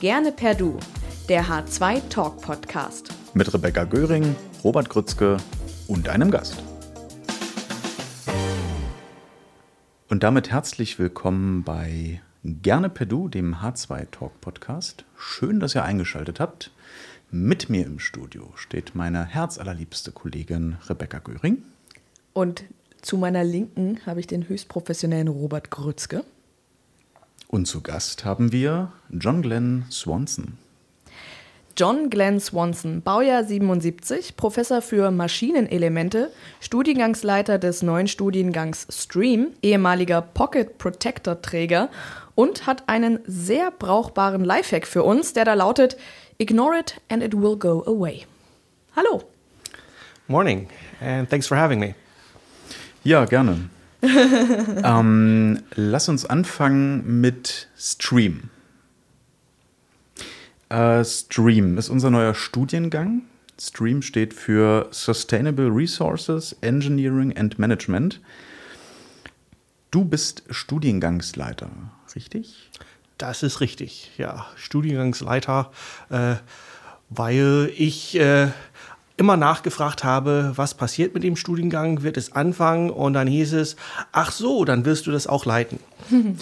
Gerne per Du, der H2 Talk Podcast. Mit Rebecca Göring, Robert Grützke und einem Gast. Und damit herzlich willkommen bei Gerne per Du, dem H2 Talk Podcast. Schön, dass ihr eingeschaltet habt. Mit mir im Studio steht meine herzallerliebste Kollegin Rebecca Göring. Und zu meiner Linken habe ich den höchst professionellen Robert Grützke. Und zu Gast haben wir John Glenn Swanson. John Glenn Swanson, Baujahr 77, Professor für Maschinenelemente, Studiengangsleiter des neuen Studiengangs Stream, ehemaliger Pocket Protector Träger und hat einen sehr brauchbaren Lifehack für uns, der da lautet: Ignore it and it will go away. Hallo. Morning and thanks for having me. Ja, gerne. ähm, lass uns anfangen mit Stream. Äh, Stream ist unser neuer Studiengang. Stream steht für Sustainable Resources, Engineering and Management. Du bist Studiengangsleiter, richtig? Das ist richtig, ja. Studiengangsleiter, äh, weil ich äh, immer nachgefragt habe, was passiert mit dem Studiengang, wird es anfangen und dann hieß es, ach so, dann wirst du das auch leiten.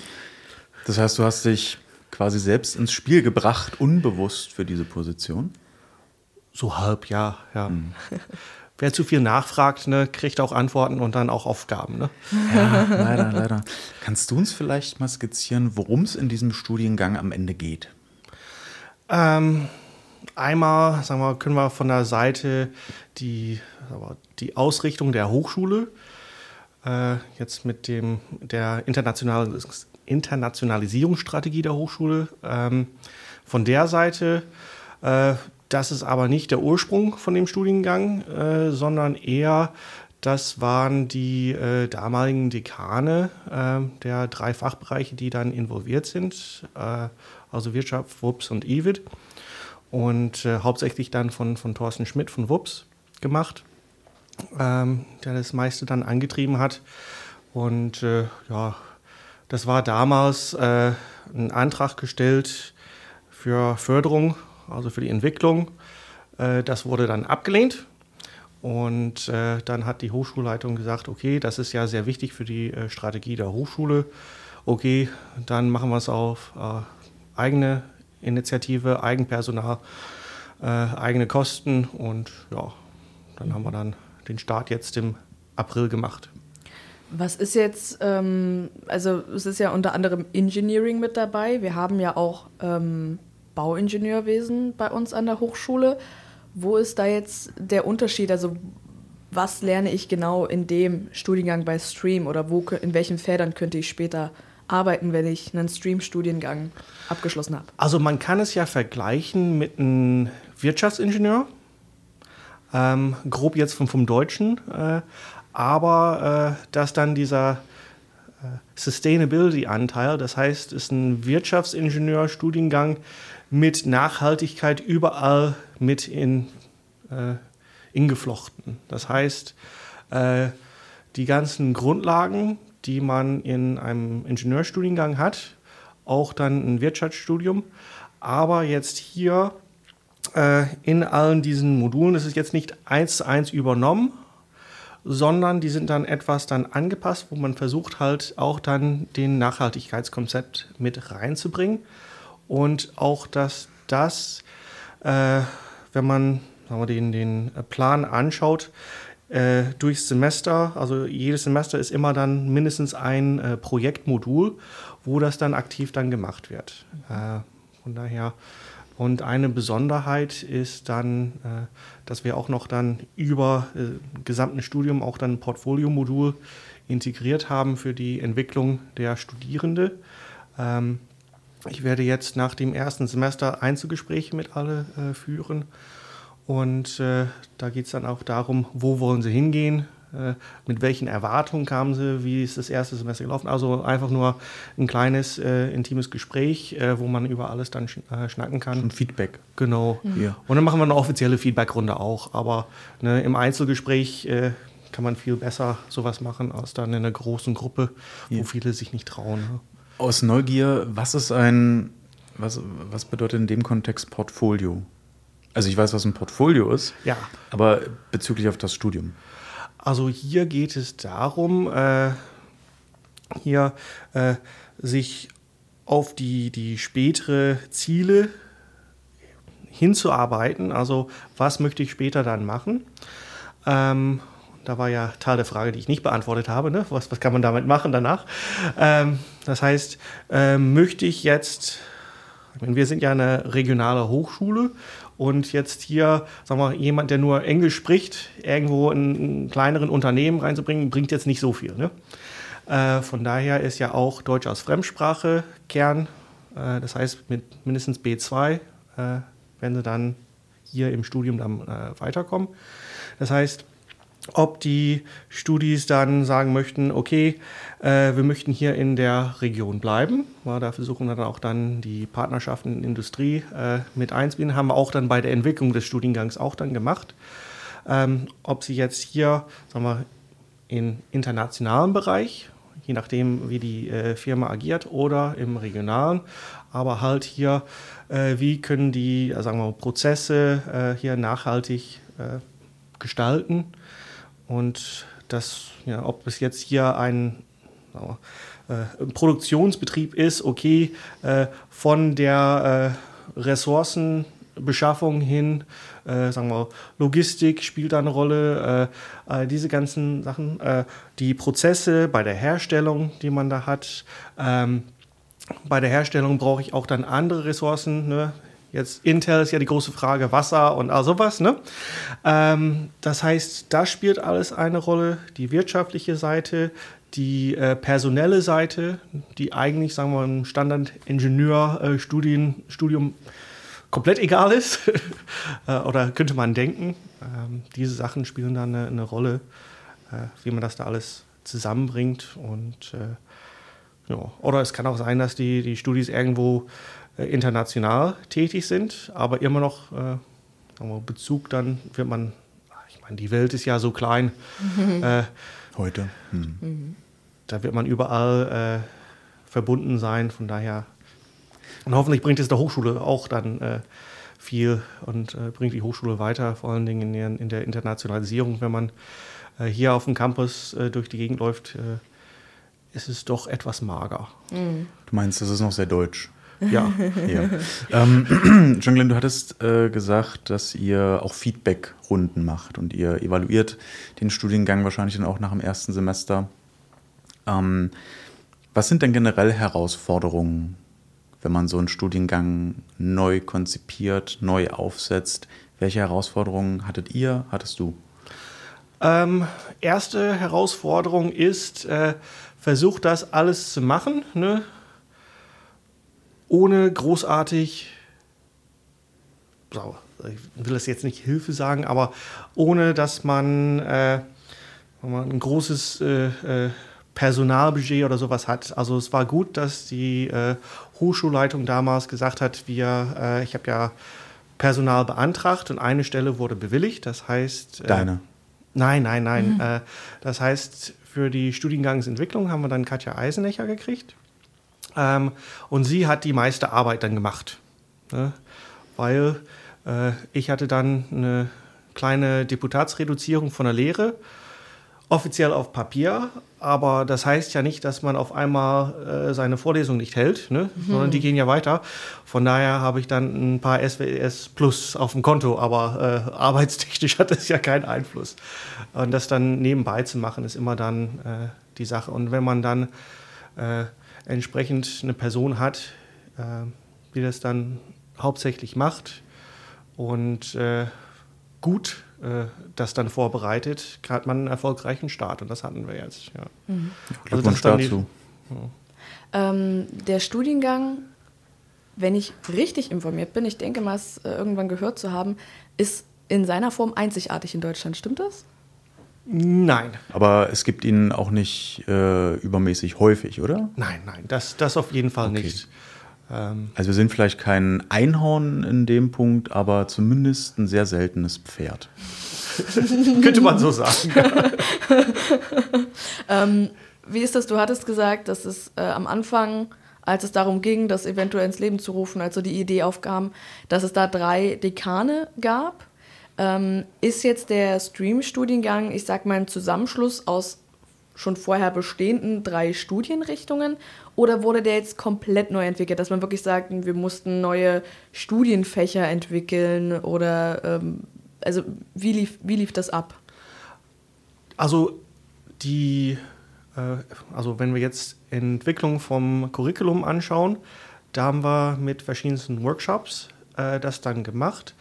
Das heißt, du hast dich quasi selbst ins Spiel gebracht, unbewusst für diese Position? So halb, ja, ja. Mhm. Wer zu viel nachfragt, ne, kriegt auch Antworten und dann auch Aufgaben. Ne? Ja, leider, leider. Kannst du uns vielleicht mal skizzieren, worum es in diesem Studiengang am Ende geht? Ähm, Einmal sagen wir, können wir von der Seite die, die Ausrichtung der Hochschule äh, jetzt mit dem, der International, Internationalisierungsstrategie der Hochschule ähm, von der Seite. Äh, das ist aber nicht der Ursprung von dem Studiengang, äh, sondern eher das waren die äh, damaligen Dekane äh, der drei Fachbereiche, die dann involviert sind, äh, also Wirtschaft, WUPS und IWID und äh, hauptsächlich dann von, von Thorsten Schmidt von WUPS gemacht, ähm, der das meiste dann angetrieben hat. Und äh, ja, das war damals äh, ein Antrag gestellt für Förderung, also für die Entwicklung. Äh, das wurde dann abgelehnt. Und äh, dann hat die Hochschulleitung gesagt, okay, das ist ja sehr wichtig für die äh, Strategie der Hochschule. Okay, dann machen wir es auf eigene Initiative, Eigenpersonal, äh, eigene Kosten und ja, dann haben wir dann den Start jetzt im April gemacht. Was ist jetzt, ähm, also es ist ja unter anderem Engineering mit dabei. Wir haben ja auch ähm, Bauingenieurwesen bei uns an der Hochschule. Wo ist da jetzt der Unterschied? Also was lerne ich genau in dem Studiengang bei Stream oder wo, in welchen Feldern könnte ich später arbeiten, wenn ich einen Stream-Studiengang abgeschlossen habe? Also man kann es ja vergleichen mit einem Wirtschaftsingenieur, ähm, grob jetzt vom, vom Deutschen, äh, aber äh, dass dann dieser äh, Sustainability-Anteil, das heißt, ist ein Wirtschaftsingenieur-Studiengang mit Nachhaltigkeit überall mit in, äh, ingeflochten. Das heißt, äh, die ganzen Grundlagen, die man in einem Ingenieurstudiengang hat, auch dann ein Wirtschaftsstudium. Aber jetzt hier äh, in allen diesen Modulen ist es jetzt nicht eins zu eins übernommen, sondern die sind dann etwas dann angepasst, wo man versucht halt auch dann den Nachhaltigkeitskonzept mit reinzubringen und auch, dass das, äh, wenn man sagen wir, den, den Plan anschaut, äh, durchs Semester, also jedes Semester ist immer dann mindestens ein äh, Projektmodul, wo das dann aktiv dann gemacht wird. Äh, von daher. Und eine Besonderheit ist dann, äh, dass wir auch noch dann über äh, gesamten Studium auch dann ein Portfoliomodul integriert haben für die Entwicklung der Studierende. Ähm, ich werde jetzt nach dem ersten Semester Einzelgespräche mit alle äh, führen und äh, da geht es dann auch darum, wo wollen sie hingehen, äh, mit welchen Erwartungen kamen sie, wie ist das erste Semester gelaufen. Also einfach nur ein kleines, äh, intimes Gespräch, äh, wo man über alles dann sch äh, schnacken kann. Schon Feedback. Genau. Mhm. Ja. Und dann machen wir eine offizielle Feedbackrunde auch. Aber ne, im Einzelgespräch äh, kann man viel besser sowas machen, als dann in einer großen Gruppe, wo ja. viele sich nicht trauen. Ne? Aus Neugier, was ist ein was, was bedeutet in dem Kontext Portfolio? Also ich weiß, was ein Portfolio ist, Ja. aber bezüglich auf das Studium. Also hier geht es darum, äh, hier äh, sich auf die, die spätere Ziele hinzuarbeiten. Also was möchte ich später dann machen? Ähm, da war ja Teil der Frage, die ich nicht beantwortet habe. Ne? Was, was kann man damit machen danach? Ähm, das heißt, äh, möchte ich jetzt, ich meine, wir sind ja eine regionale Hochschule und jetzt hier, sagen wir, jemand, der nur Englisch spricht, irgendwo in einen kleineren Unternehmen reinzubringen, bringt jetzt nicht so viel. Ne? Äh, von daher ist ja auch Deutsch als Fremdsprache Kern. Äh, das heißt, mit mindestens B2 äh, werden sie dann hier im Studium dann äh, weiterkommen. Das heißt, ob die Studis dann sagen möchten, okay, äh, wir möchten hier in der Region bleiben. Ja, da versuchen wir dann auch dann die Partnerschaften in Industrie äh, mit einzubinden. Haben wir auch dann bei der Entwicklung des Studiengangs auch dann gemacht. Ähm, ob sie jetzt hier, sagen wir, im internationalen Bereich, je nachdem, wie die äh, Firma agiert, oder im regionalen, aber halt hier, äh, wie können die, sagen wir, Prozesse äh, hier nachhaltig äh, gestalten und das, ja, ob es jetzt hier ein, äh, Produktionsbetrieb ist, okay, äh, von der äh, Ressourcenbeschaffung hin, äh, sagen wir, Logistik spielt da eine Rolle, äh, diese ganzen Sachen, äh, die Prozesse bei der Herstellung, die man da hat. Ähm, bei der Herstellung brauche ich auch dann andere Ressourcen. Ne? Jetzt Intel ist ja die große Frage, Wasser und all sowas. Ne? Ähm, das heißt, da spielt alles eine Rolle. Die wirtschaftliche Seite, die äh, personelle Seite, die eigentlich, sagen wir mal, im Standard-Ingenieur-Studium Studium komplett egal ist. Äh, Oder könnte man denken. Ähm, diese Sachen spielen dann eine, eine Rolle, äh, wie man das da alles zusammenbringt. Und äh, ja. Oder es kann auch sein, dass die, die Studis irgendwo international tätig sind, aber immer noch äh, sagen wir, Bezug dann wird man, ich meine, die Welt ist ja so klein, äh, Heute. Hm. da wird man überall äh, verbunden sein, von daher. Und hoffentlich bringt es der Hochschule auch dann äh, viel und äh, bringt die Hochschule weiter, vor allen Dingen in der, in der Internationalisierung. Wenn man äh, hier auf dem Campus äh, durch die Gegend läuft, äh, ist es doch etwas mager. Du meinst, das ist noch sehr deutsch. Ja. Ja. ähm, Jacqueline, du hattest äh, gesagt, dass ihr auch Feedback-Runden macht und ihr evaluiert den Studiengang wahrscheinlich dann auch nach dem ersten Semester. Ähm, was sind denn generell Herausforderungen, wenn man so einen Studiengang neu konzipiert, neu aufsetzt? Welche Herausforderungen hattet ihr, hattest du? Ähm, erste Herausforderung ist, äh, versucht das alles zu machen, ne? Ohne großartig, so, ich will das jetzt nicht Hilfe sagen, aber ohne dass man, äh, wenn man ein großes äh, äh, Personalbudget oder sowas hat. Also es war gut, dass die äh, Hochschulleitung damals gesagt hat, wir, äh, ich habe ja Personal beantragt und eine Stelle wurde bewilligt. Das heißt, äh, Deine. Nein, nein, nein. Äh, das heißt, für die Studiengangsentwicklung haben wir dann Katja Eisenecher gekriegt. Ähm, und sie hat die meiste Arbeit dann gemacht. Ne? Weil äh, ich hatte dann eine kleine Deputatsreduzierung von der Lehre, offiziell auf Papier, aber das heißt ja nicht, dass man auf einmal äh, seine Vorlesung nicht hält, ne? sondern die gehen ja weiter. Von daher habe ich dann ein paar SWS Plus auf dem Konto, aber äh, arbeitstechnisch hat das ja keinen Einfluss. Und das dann nebenbei zu machen, ist immer dann äh, die Sache. Und wenn man dann äh, entsprechend eine Person hat, äh, die das dann hauptsächlich macht und äh, gut äh, das dann vorbereitet, hat man einen erfolgreichen Start. Und das hatten wir jetzt. Ja. Also das dazu. Ähm, der Studiengang, wenn ich richtig informiert bin, ich denke mal, es äh, irgendwann gehört zu haben, ist in seiner Form einzigartig in Deutschland. Stimmt das? Nein, Aber es gibt ihn auch nicht äh, übermäßig häufig, oder? nein, nein, das, das auf jeden Fall Okay. nicht. Ähm, Also wir sind vielleicht kein Einhorn in dem Punkt, aber zumindest ein sehr seltenes Pferd. könnte man so sagen. Wie ist das? Du hattest gesagt, dass es äh, am Anfang als es darum ging, das eventuell ins Leben zu rufen, also die Idee aufkam, dass es da drei Dekane gab. Ähm, ist jetzt der Stream-Studiengang, ich sag mal, ein Zusammenschluss aus schon vorher bestehenden drei Studienrichtungen oder wurde der jetzt komplett neu entwickelt, dass man wirklich sagt, wir mussten neue Studienfächer entwickeln oder ähm, also wie lief, wie lief das ab? Also die, äh, also wenn wir jetzt Entwicklung vom Curriculum anschauen, da haben wir mit verschiedensten Workshops äh, das dann gemacht,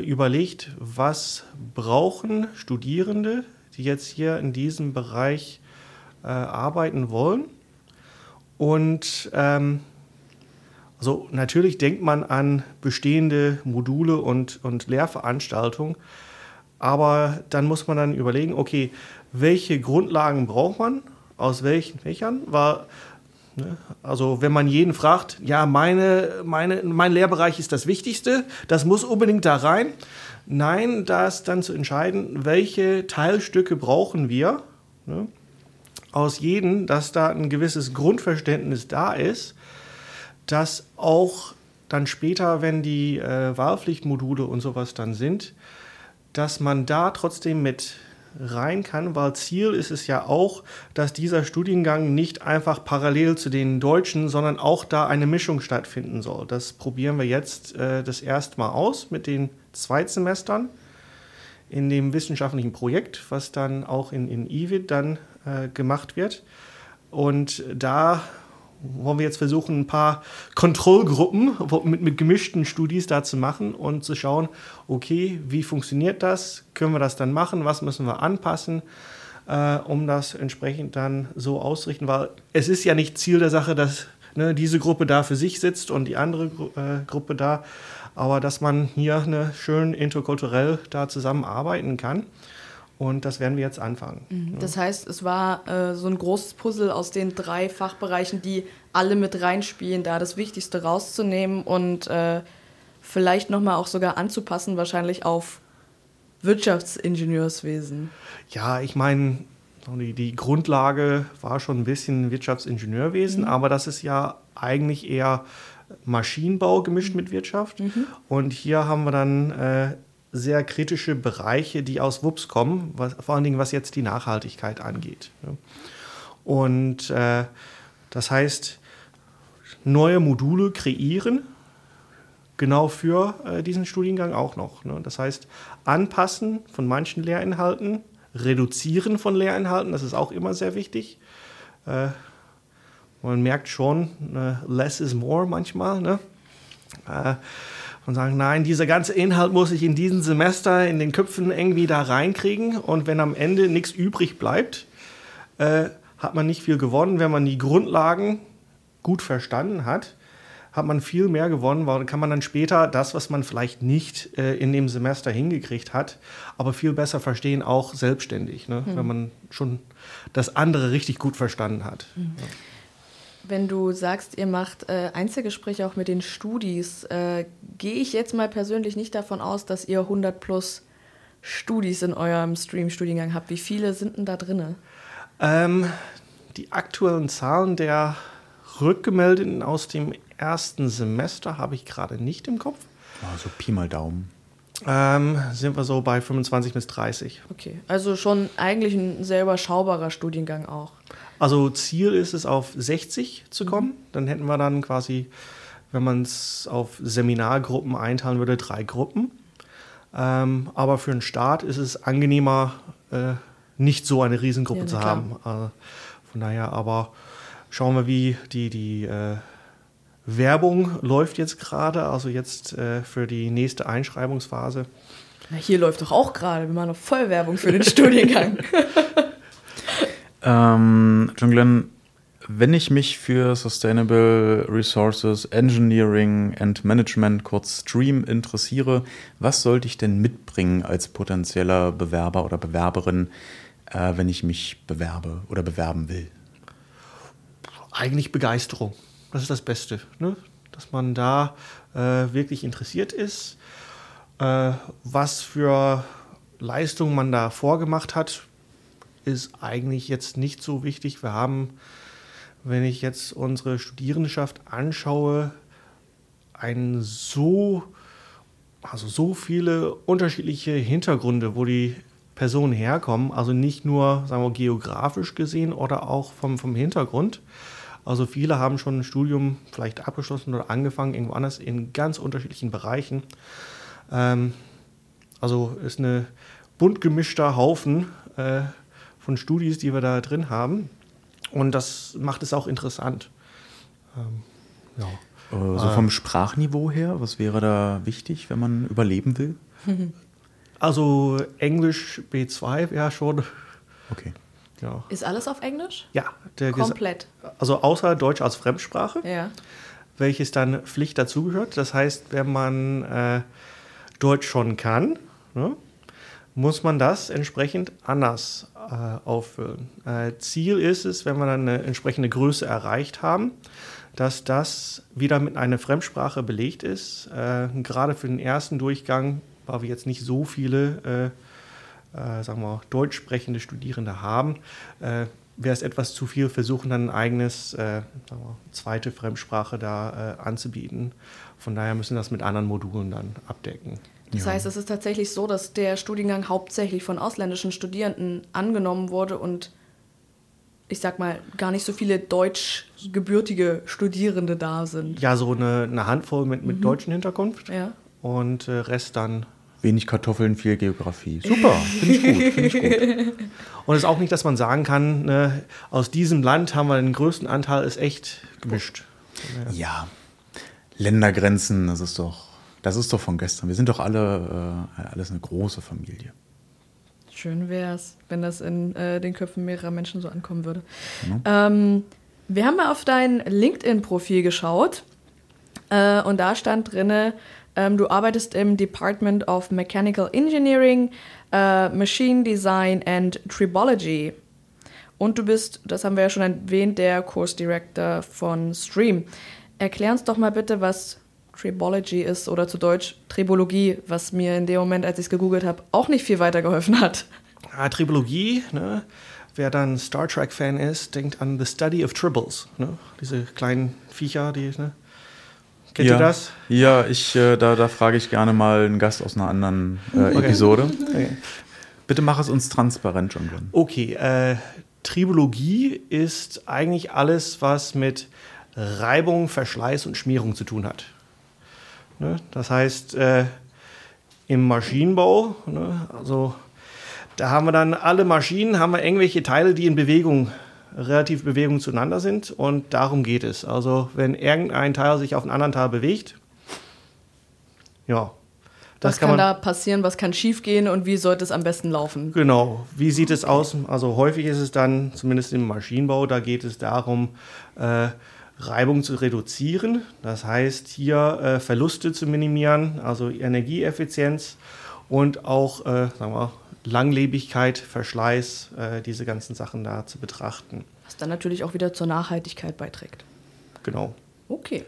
überlegt, was brauchen Studierende, die jetzt hier in diesem Bereich äh, arbeiten wollen. Und ähm, also natürlich denkt man an bestehende Module und, und Lehrveranstaltungen, aber dann muss man dann überlegen, okay, welche Grundlagen braucht man, aus welchen Fächern? Ne, also wenn man jeden fragt, ja, meine, meine, mein Lehrbereich ist das Wichtigste, das muss unbedingt da rein. Nein, da ist dann zu entscheiden, welche Teilstücke brauchen wir. Ne? aus jedem, dass da ein gewisses Grundverständnis da ist, dass auch dann später, wenn die äh, Wahlpflichtmodule und sowas dann sind, dass man da trotzdem mit rein kann, weil Ziel ist es ja auch, dass dieser Studiengang nicht einfach parallel zu den Deutschen, sondern auch da eine Mischung stattfinden soll. Das probieren wir jetzt äh, das erste Mal aus mit den Zweitsemestern in dem wissenschaftlichen Projekt, was dann auch in, in IVID dann äh, gemacht wird. Und da wollen wir jetzt versuchen, ein paar Kontrollgruppen mit, mit gemischten Studis da zu machen und zu schauen, okay, wie funktioniert das? Können wir das dann machen? Was müssen wir anpassen? Äh, um das entsprechend dann so auszurichten, weil es ist ja nicht Ziel der Sache, dass ne, diese Gruppe da für sich sitzt und die andere äh, Gruppe da, aber dass man hier ne, schön interkulturell da zusammenarbeiten kann. Und das werden wir jetzt anfangen. Mhm. Das heißt, es war äh, so ein großes Puzzle aus den drei Fachbereichen, die alle mit reinspielen, da das Wichtigste rauszunehmen und äh, vielleicht nochmal auch sogar anzupassen, wahrscheinlich auf Wirtschaftsingenieurswesen. Ja, ich meine, die, die, Grundlage war schon ein bisschen Wirtschaftsingenieurwesen, mhm. aber das ist ja eigentlich eher Maschinenbau gemischt mit Wirtschaft. Mhm. Und hier haben wir dann äh, sehr kritische Bereiche, die aus WUPS kommen, was, vor allen Dingen was jetzt die Nachhaltigkeit angeht. Und äh, das heißt, neue Module kreieren, genau für äh, diesen Studiengang auch noch. Ne? Das heißt, anpassen von manchen Lehrinhalten, reduzieren von Lehrinhalten, das ist auch immer sehr wichtig. Äh, man merkt schon, äh, less is more manchmal. Ne? Und sagen, nein, dieser ganze Inhalt muss ich in diesem Semester in den Köpfen irgendwie da reinkriegen. Und wenn am Ende nichts übrig bleibt, äh, hat man nicht viel gewonnen. Wenn man die Grundlagen gut verstanden hat, hat man viel mehr gewonnen, weil dann kann man dann später das, was man vielleicht nicht äh, in dem Semester hingekriegt hat, aber viel besser verstehen, auch selbstständig, ne? Mhm. wenn man schon das andere richtig gut verstanden hat. Mhm. Ja. Wenn du sagst, ihr macht äh, Einzelgespräche auch mit den Studis, äh, gehe ich jetzt mal persönlich nicht davon aus, dass ihr 100 plus Studis in eurem Stream-Studiengang habt. Wie viele sind denn da drin? Ähm, die aktuellen Zahlen der Rückgemeldeten aus dem ersten Semester habe ich gerade nicht im Kopf. Also Pi mal Daumen. Ähm, sind wir so bei 25 bis 30. Okay, also schon eigentlich ein sehr überschaubarer Studiengang auch. Also Ziel ist es, auf 60 zu kommen. Mhm. Dann hätten wir dann quasi, wenn man es auf Seminargruppen einteilen würde, drei Gruppen. Ähm, aber für einen Start ist es angenehmer, äh, nicht so eine Riesengruppe ja, zu haben. Äh, von daher, aber schauen wir, wie die, die äh, Werbung läuft jetzt gerade, also jetzt äh, für die nächste Einschreibungsphase. Na, hier läuft doch auch gerade. Wir machen noch voll Werbung für den Studiengang. Ähm, John Glenn, wenn ich mich für Sustainable Resources Engineering and Management, kurz STREAM, interessiere, was sollte ich denn mitbringen als potenzieller Bewerber oder Bewerberin, äh, wenn ich mich bewerbe oder bewerben will? Eigentlich Begeisterung. Das ist das Beste. Ne? Dass man da äh, wirklich interessiert ist, äh, was für Leistungen man da vorgemacht hat, ist eigentlich jetzt nicht so wichtig. Wir haben wenn ich jetzt unsere Studierendenschaft anschaue, ein so, also so viele unterschiedliche Hintergründe, wo die Personen herkommen, also nicht nur, sagen wir, geografisch gesehen oder auch vom, vom Hintergrund. Also viele haben schon ein Studium vielleicht abgeschlossen oder angefangen, irgendwo anders in ganz unterschiedlichen Bereichen. Ähm, also ist ein bunt gemischter Haufen äh, von Studis, die wir da drin haben. Und das macht es auch interessant. Ähm, ja. Äh, so vom Sprachniveau her, was wäre da wichtig, wenn man überleben will? Also Englisch B2 wäre schon. Okay. Ja. Ist alles auf Englisch? Ja. Komplett. Also außer Deutsch als Fremdsprache, ja. welches dann Pflicht dazugehört. Das heißt, wenn man äh, Deutsch schon kann, ne, muss man das entsprechend anders äh, auffüllen. Äh, Ziel ist es, wenn wir dann eine entsprechende Größe erreicht haben, dass das wieder mit einer Fremdsprache belegt ist. Äh, gerade für den ersten Durchgang, weil wir jetzt nicht so viele äh, sagen wir, deutsch sprechende Studierende haben, äh, wäre es etwas zu viel, versuchen dann ein eigenes, äh, wir, zweite Fremdsprache da äh, anzubieten. Von daher müssen wir das mit anderen Modulen dann abdecken. Das ja. heißt, es ist tatsächlich so, dass der Studiengang hauptsächlich von ausländischen Studierenden angenommen wurde und ich sag mal, gar nicht so viele deutschgebürtige Studierende da sind. Ja, so eine, eine Handvoll mit, mit mhm. deutschem Hintergrund. Ja. Und äh, Rest dann. Wenig Kartoffeln, viel Geografie. Super, finde ich gut, finde ich gut. Und es ist auch nicht, dass man sagen kann, ne, aus diesem Land haben wir den größten Anteil, ist echt gemischt. Ja. ja. Ländergrenzen, das ist doch das ist doch von gestern. Wir sind doch alle äh, alles eine große Familie. Schön wäre es, wenn das in äh, den Köpfen mehrerer Menschen so ankommen würde. Mhm. Ähm, wir haben mal auf dein LinkedIn-Profil geschaut äh, und da stand drin, ähm, du arbeitest im Department of Mechanical Engineering, äh, Machine Design and Tribology. Und du bist, das haben wir ja schon erwähnt, der Course Director von Stream. Erklär uns doch mal bitte, was Tribology ist oder zu Deutsch Tribologie, was mir in dem Moment, als ich es gegoogelt habe, auch nicht viel weitergeholfen hat. Ja, Tribologie, ne? wer dann Star Trek-Fan ist, denkt an The Study of Tribbles. Ne? Diese kleinen Viecher, die. Ne? Kennt ja. ihr das? Ja, ich, äh, da, da frage ich gerne mal einen Gast aus einer anderen äh, okay. Episode. Okay. Bitte mach es uns transparent, John. Okay, äh, Tribologie ist eigentlich alles, was mit Reibung, Verschleiß und Schmierung zu tun hat. Ne? Das heißt, äh, im Maschinenbau, ne, also da haben wir dann alle Maschinen, haben wir irgendwelche Teile, die in Bewegung, relativ Bewegung zueinander sind und darum geht es. Also wenn irgendein Teil sich auf einen anderen Teil bewegt, ja. was kann, kann da passieren, was kann schiefgehen und wie sollte es am besten laufen? Genau, wie sieht es aus? Also häufig ist es dann, zumindest im Maschinenbau, da geht es darum, äh, Reibung zu reduzieren. Das heißt, hier äh, Verluste zu minimieren, also Energieeffizienz und auch äh, sagen wir, Langlebigkeit, Verschleiß, äh, diese ganzen Sachen da zu betrachten. Was dann natürlich auch wieder zur Nachhaltigkeit beiträgt. Genau. Okay.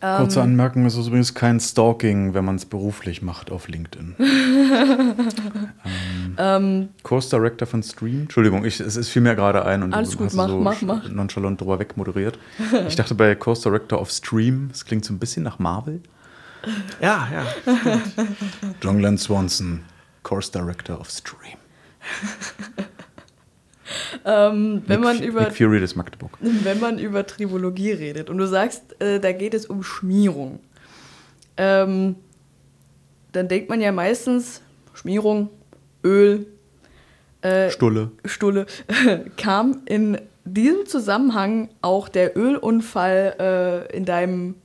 Kurze ähm, Anmerkung, es ist übrigens kein Stalking, wenn man es beruflich macht auf LinkedIn. ähm, ähm, Course Director von Stream. Entschuldigung, ich, es, es fiel mir gerade ein und alles du gut, hast mach, so mach, mach. nonchalant drüber wegmoderiert. ich dachte bei Course Director of Stream, das klingt so ein bisschen nach Marvel. Ja, ja. John Glenn Swanson, Course Director of Stream. Ähm, wenn, Nick, man über, wenn man über Tribologie redet und du sagst, äh, da geht es um Schmierung, ähm, dann denkt man ja meistens Schmierung, Öl, äh, Stulle. Stulle. Kam in diesem Zusammenhang auch der Ölunfall äh, in deinem,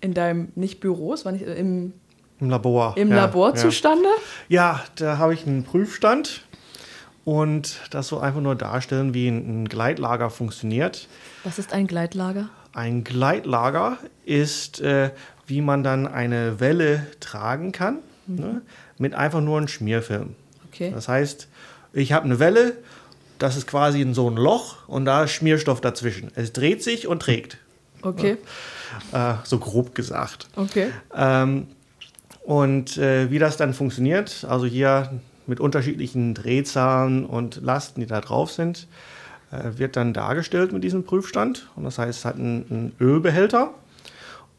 in deinem, nicht Büros, war nicht, im, im Labor. Im ja, Labor ja. zustande? Ja, da habe ich einen Prüfstand und das so einfach nur darstellen, wie ein Gleitlager funktioniert. Was ist ein Gleitlager? Ein Gleitlager ist, äh, wie man dann eine Welle tragen kann, mhm. ne, mit einfach nur einem Schmierfilm. Okay. Das heißt, ich habe eine Welle, das ist quasi in so ein Loch und da ist Schmierstoff dazwischen. Es dreht sich und trägt. Okay. Äh, so grob gesagt. Okay. Ähm, und äh, wie das dann funktioniert, also hier mit unterschiedlichen Drehzahlen und Lasten, die da drauf sind. Äh, wird dann dargestellt mit diesem Prüfstand. Und das heißt, es hat einen, einen Ölbehälter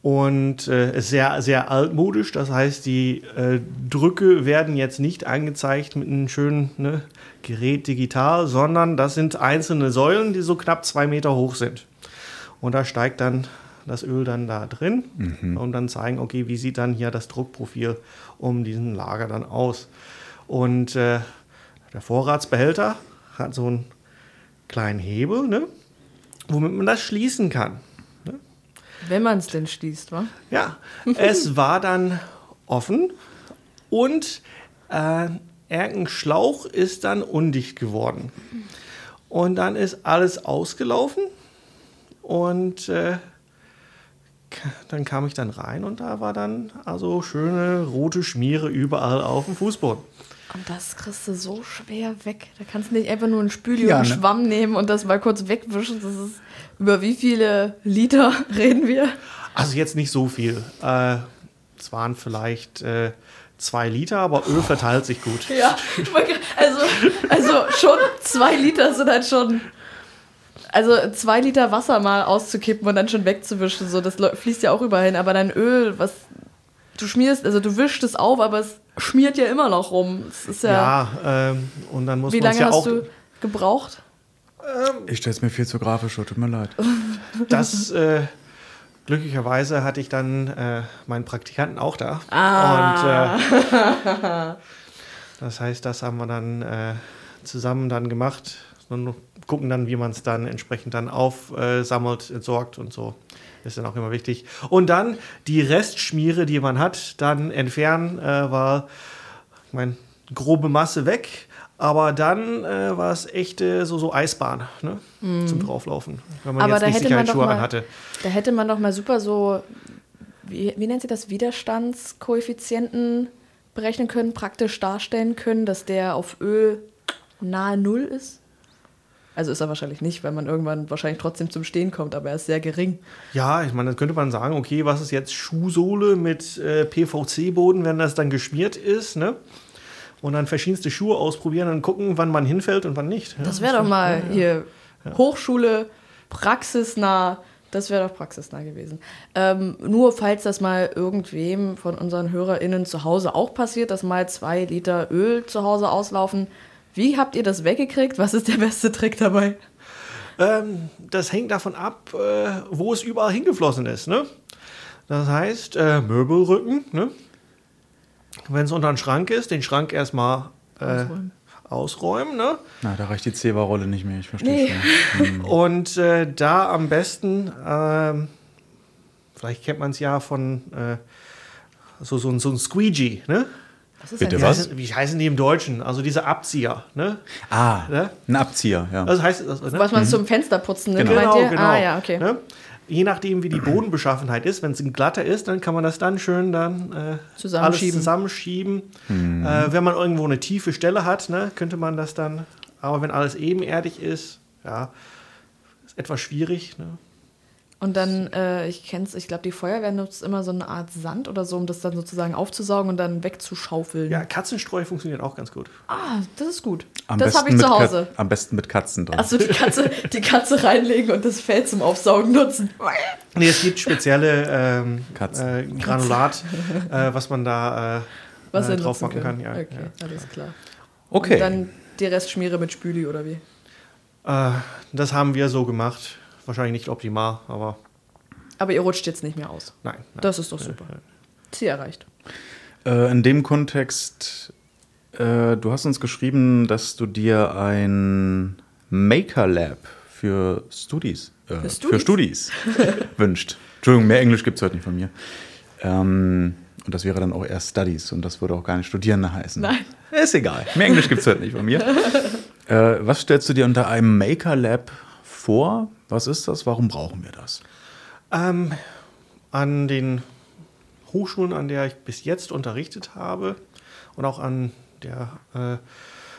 und äh, ist sehr, sehr altmodisch. Das heißt, die äh, Drücke werden jetzt nicht angezeigt mit einem schönen ne, Gerät digital, sondern das sind einzelne Säulen, die so knapp zwei Meter hoch sind. Und da steigt dann das Öl dann da drin mhm. und dann zeigen, okay, wie sieht dann hier das Druckprofil um diesen Lager dann aus. Und äh, der Vorratsbehälter hat so einen kleinen Hebel, ne, womit man das schließen kann. Ne? Wenn man es denn schließt, wa? Ja, es war dann offen und äh, irgendein Schlauch ist dann undicht geworden. Und dann ist alles ausgelaufen und äh, dann kam ich dann rein und da war dann also schöne rote Schmiere überall auf dem Fußboden. Und das kriegst du so schwer weg. Da kannst du nicht einfach nur einen Spüli ja, und einen ne? Schwamm nehmen und das mal kurz wegwischen. Das ist, über wie viele Liter reden wir? Also jetzt nicht so viel. Äh, es waren vielleicht äh, zwei Liter, aber Öl verteilt sich gut. Ja, also, also schon zwei Liter sind halt schon also zwei Liter Wasser mal auszukippen und dann schon wegzuwischen, so das fließt ja auch überall hin. Aber dein Öl, was du schmierst, also du wischst es auf, aber es schmiert ja immer noch rum. Es ist ja. Ja, ähm, und dann muss man Wie lange ja hast auch, du gebraucht? Ähm, ich stelle es mir viel zu grafisch vor, tut mir leid. Das äh, glücklicherweise hatte ich dann äh, meinen Praktikanten auch da. Ah. Und äh, das heißt, das haben wir dann äh, zusammen dann gemacht und gucken dann, wie man es dann entsprechend dann aufsammelt, entsorgt und so. Ist dann auch immer wichtig. Und dann die Restschmiere, die man hat, dann entfernen, äh, war, ich meine, grobe Masse weg. Aber dann äh, war es echte so, so Eisbahn ne? Mm. zum Drauflaufen, wenn man Aber jetzt nicht Sicherheitsschuhe anhatte. Da hätte man doch mal super so, wie, wie nennt sie das, Widerstandskoeffizienten berechnen können, praktisch darstellen können, dass der auf Öl nahe Null ist. Also ist er wahrscheinlich nicht, weil man irgendwann wahrscheinlich trotzdem zum Stehen kommt, aber er ist sehr gering. Ja, ich meine, dann könnte man sagen, okay, was ist jetzt Schuhsohle mit äh, PVC-Boden, wenn das dann geschmiert ist, ne? Und dann verschiedenste Schuhe ausprobieren und gucken, wann man hinfällt und wann nicht. Ja, das wäre doch mal ja, hier ja. Hochschule, praxisnah. Das wäre doch praxisnah gewesen. Ähm, nur falls das mal irgendwem von unseren HörerInnen zu Hause auch passiert, dass mal zwei Liter Öl zu Hause auslaufen, wie habt ihr das weggekriegt? Was ist der beste Trick dabei? Ähm, das hängt davon ab, äh, wo es überall hingeflossen ist. Ne? Das heißt, äh, Möbelrücken, ne? wenn es unter einen Schrank ist, den Schrank erstmal äh, ausräumen. ausräumen ne? Na, da reicht die Zewa-Rolle nicht mehr, ich verstehe nee. schon. Hm. Und äh, da am besten, ähm, vielleicht kennt man es ja von äh, so, so, so ein Squeegee, ne? Was Bitte was? Heißen, wie heißen die im Deutschen? Also diese Abzieher. Ne? Ah, ne? ein Abzieher, ja. Das heißt, das, ne? Was man mhm. zum Fensterputzen nimmt, genau. Genau, genau. Ah, ja, okay. Ne? Je nachdem, wie die Bodenbeschaffenheit ist, wenn es ein glatter ist, dann kann man das dann schön dann äh, zusammenschieben. alles zusammenschieben. Mhm. Äh, wenn man irgendwo eine tiefe Stelle hat, ne, könnte man das dann, aber wenn alles ebenerdig ist, ja, ist etwas schwierig. Ne? Und dann, äh, ich kenne es, ich glaube, die Feuerwehr nutzt immer so eine Art Sand oder so, um das dann sozusagen aufzusaugen und dann wegzuschaufeln. Ja, Katzenstreu funktioniert auch ganz gut. Ah, das ist gut. Am das habe ich zu Hause. am besten mit Katzen drin. Achso, die Katze, die Katze reinlegen und das Fell zum Aufsaugen nutzen. Nee, es gibt spezielle ähm, äh, Granulat, äh, was man da äh, was äh, drauf machen kann. kann. Ja, okay, ja. alles klar. Okay. Und dann die Restschmiere mit Spüli oder wie? Äh, das haben wir so gemacht. Wahrscheinlich nicht optimal, aber. Aber ihr rutscht jetzt nicht mehr aus. Nein. nein. Das ist doch super. Ziel erreicht. Äh, in dem Kontext, äh, du hast uns geschrieben, dass du dir ein Maker Lab für Studis, äh, für Studis wünscht. Entschuldigung, mehr Englisch gibt es heute nicht von mir. Ähm, und das wäre dann auch eher Studies und das würde auch gar nicht Studierende heißen. Nein. Ist egal. Mehr Englisch gibt es heute nicht von mir. äh, was stellst du dir unter einem Maker Lab vor? Was ist das? Warum brauchen wir das? Ähm, an den Hochschulen, an der ich bis jetzt unterrichtet habe und auch an der, äh,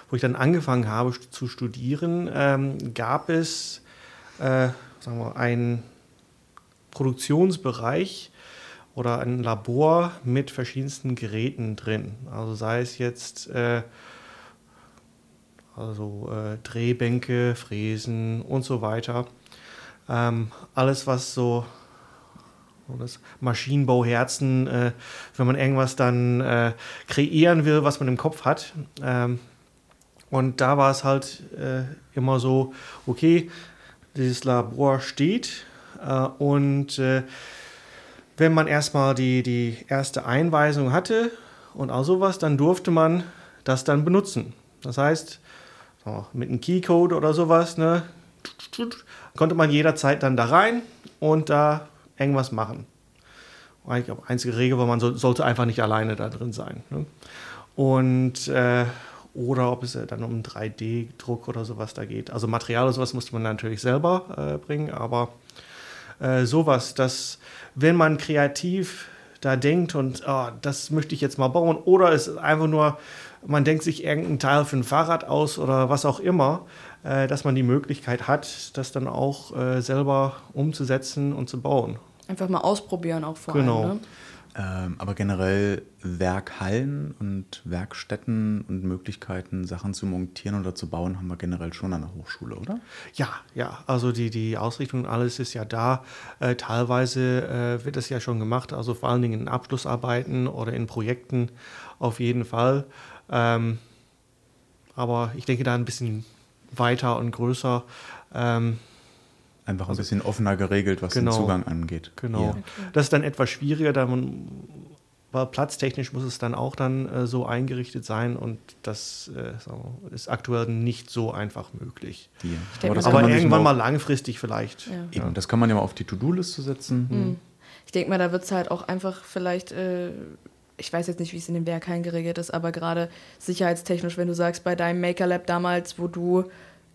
wo ich dann angefangen habe zu studieren, ähm, gab es äh, sagen wir, einen Produktionsbereich oder ein Labor mit verschiedensten Geräten drin. Also sei es jetzt äh, also äh, Drehbänke, Fräsen und so weiter. Ähm, alles, was so das Maschinenbauherzen, äh, wenn man irgendwas dann äh, kreieren will, was man im Kopf hat. Ähm, und da war es halt äh, immer so, okay, dieses Labor steht äh, und äh, wenn man erstmal die, die erste Einweisung hatte und auch sowas, dann durfte man das dann benutzen. Das heißt, so, mit einem Keycode oder sowas, ne, konnte man jederzeit dann da rein und da irgendwas machen. Eigentlich auch einzige Regel, weil man so, sollte einfach nicht alleine da drin sein. Ne? Und äh, oder ob es dann um 3D-Druck oder sowas da geht. Also Material oder sowas musste man natürlich selber äh, bringen, aber äh, sowas, dass wenn man kreativ da denkt und oh, das möchte ich jetzt mal bauen oder es ist einfach nur, man denkt sich irgendeinen Teil für ein Fahrrad aus oder was auch immer, äh, dass man die Möglichkeit hat, das dann auch äh, selber umzusetzen und zu bauen. Einfach mal ausprobieren auch vor genau. allem. Ne? Ähm, aber generell Werkhallen und Werkstätten und Möglichkeiten, Sachen zu montieren oder zu bauen, haben wir generell schon an der Hochschule, oder? Ja, ja. Also die, die Ausrichtung und alles ist ja da. Äh, teilweise äh, wird es ja schon gemacht, also vor allen Dingen in Abschlussarbeiten oder in Projekten auf jeden Fall. Ähm, aber ich denke da ein bisschen weiter und größer. Ähm, Einfach ein also, bisschen offener geregelt, was genau, den Zugang angeht. Genau. Okay. Das ist dann etwas schwieriger, da man, weil platztechnisch muss es dann auch dann äh, so eingerichtet sein und das äh, ist aktuell nicht so einfach möglich. Ja. Aber, aber irgendwann mal langfristig vielleicht. Ja. Eben, das kann man ja mal auf die To-Do-Liste setzen. Mhm. Ich denke mal, da wird es halt auch einfach vielleicht äh, ich weiß jetzt nicht, wie es in den Werkhallen geregelt ist, aber gerade sicherheitstechnisch, wenn du sagst, bei deinem Maker Lab damals, wo du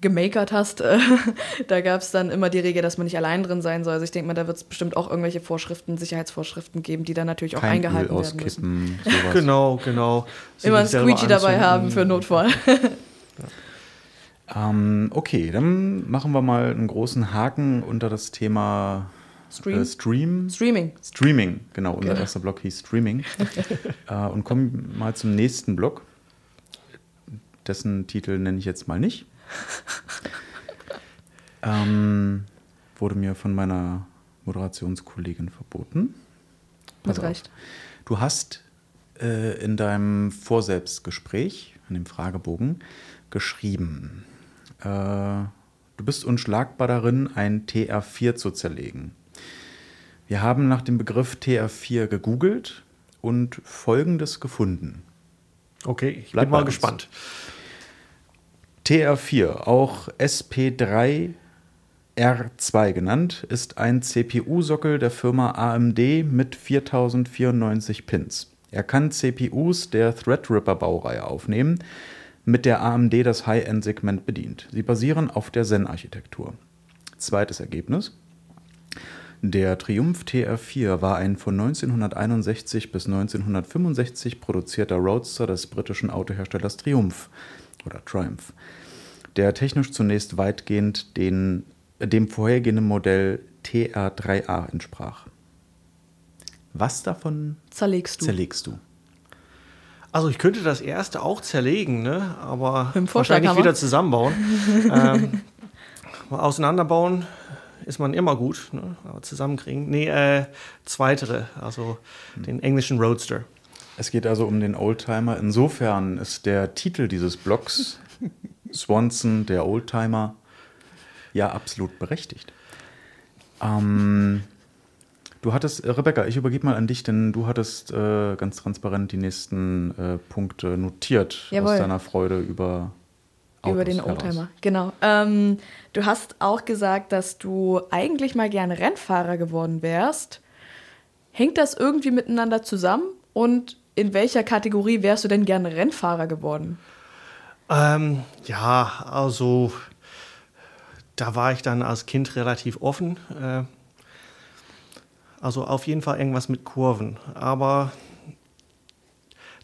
gemakert hast, äh, da gab es dann immer die Regel, dass man nicht allein drin sein soll. Also ich denke mal, da wird es bestimmt auch irgendwelche Vorschriften, Sicherheitsvorschriften geben, die dann natürlich auch Kein eingehalten Öl werden müssen. Sowas. Genau, genau. Sie immer ein Squeegee dabei haben für Notfall. ja. ähm, okay, dann machen wir mal einen großen Haken unter das Thema Stream? Äh, Stream. Streaming. Streaming, genau. Unser Genau. erster Block hieß Streaming. äh, und kommen mal zum nächsten Block. Dessen Titel nenne ich jetzt mal nicht. ähm, wurde mir von meiner Moderationskollegin verboten. Mit Pass auf. Recht. Du hast äh, in deinem Vorselbstgespräch, in dem Fragebogen, geschrieben, äh, du bist unschlagbar darin, ein TR4 zu zerlegen. Wir haben nach dem Begriff TR4 gegoogelt und Folgendes gefunden. Okay, ich Bleib bin mal gespannt. TR4, auch SP3R2 genannt, ist ein CPU-Sockel der Firma AMD mit 4094 Pins. Er kann CPUs der Threadripper-Baureihe aufnehmen, mit der AMD das High-End-Segment bedient. Sie basieren auf der Zen-Architektur. Zweites Ergebnis. Der Triumph TR4 war ein von 1961 bis 1965 produzierter Roadster des britischen Autoherstellers Triumph oder Triumph, der technisch zunächst weitgehend den, dem vorhergehenden Modell TR3A entsprach. Was davon Zerlegst du. zerlegst du? Also ich könnte das erste auch zerlegen, ne? aber wahrscheinlich wieder zusammenbauen. ähm, auseinanderbauen ist man immer gut, ne? aber zusammenkriegen. Nee, äh, zweitere, also den englischen Roadster. Es geht also um den Oldtimer. Insofern ist der Titel dieses Blogs Swanson, der Oldtimer, ja absolut berechtigt. Ähm, du hattest, äh, Rebecca, ich übergebe mal an dich, denn du hattest äh, ganz transparent die nächsten äh, Punkte notiert Jawohl. aus deiner Freude über Über den. Oldtimer, genau. Ähm, du hast auch gesagt, dass du eigentlich mal gerne Rennfahrer geworden wärst. Hängt das irgendwie miteinander zusammen? Und in welcher Kategorie wärst du denn gerne Rennfahrer geworden? Ähm, ja, also da war ich dann als Kind relativ offen. Äh, also auf jeden Fall irgendwas mit Kurven. Aber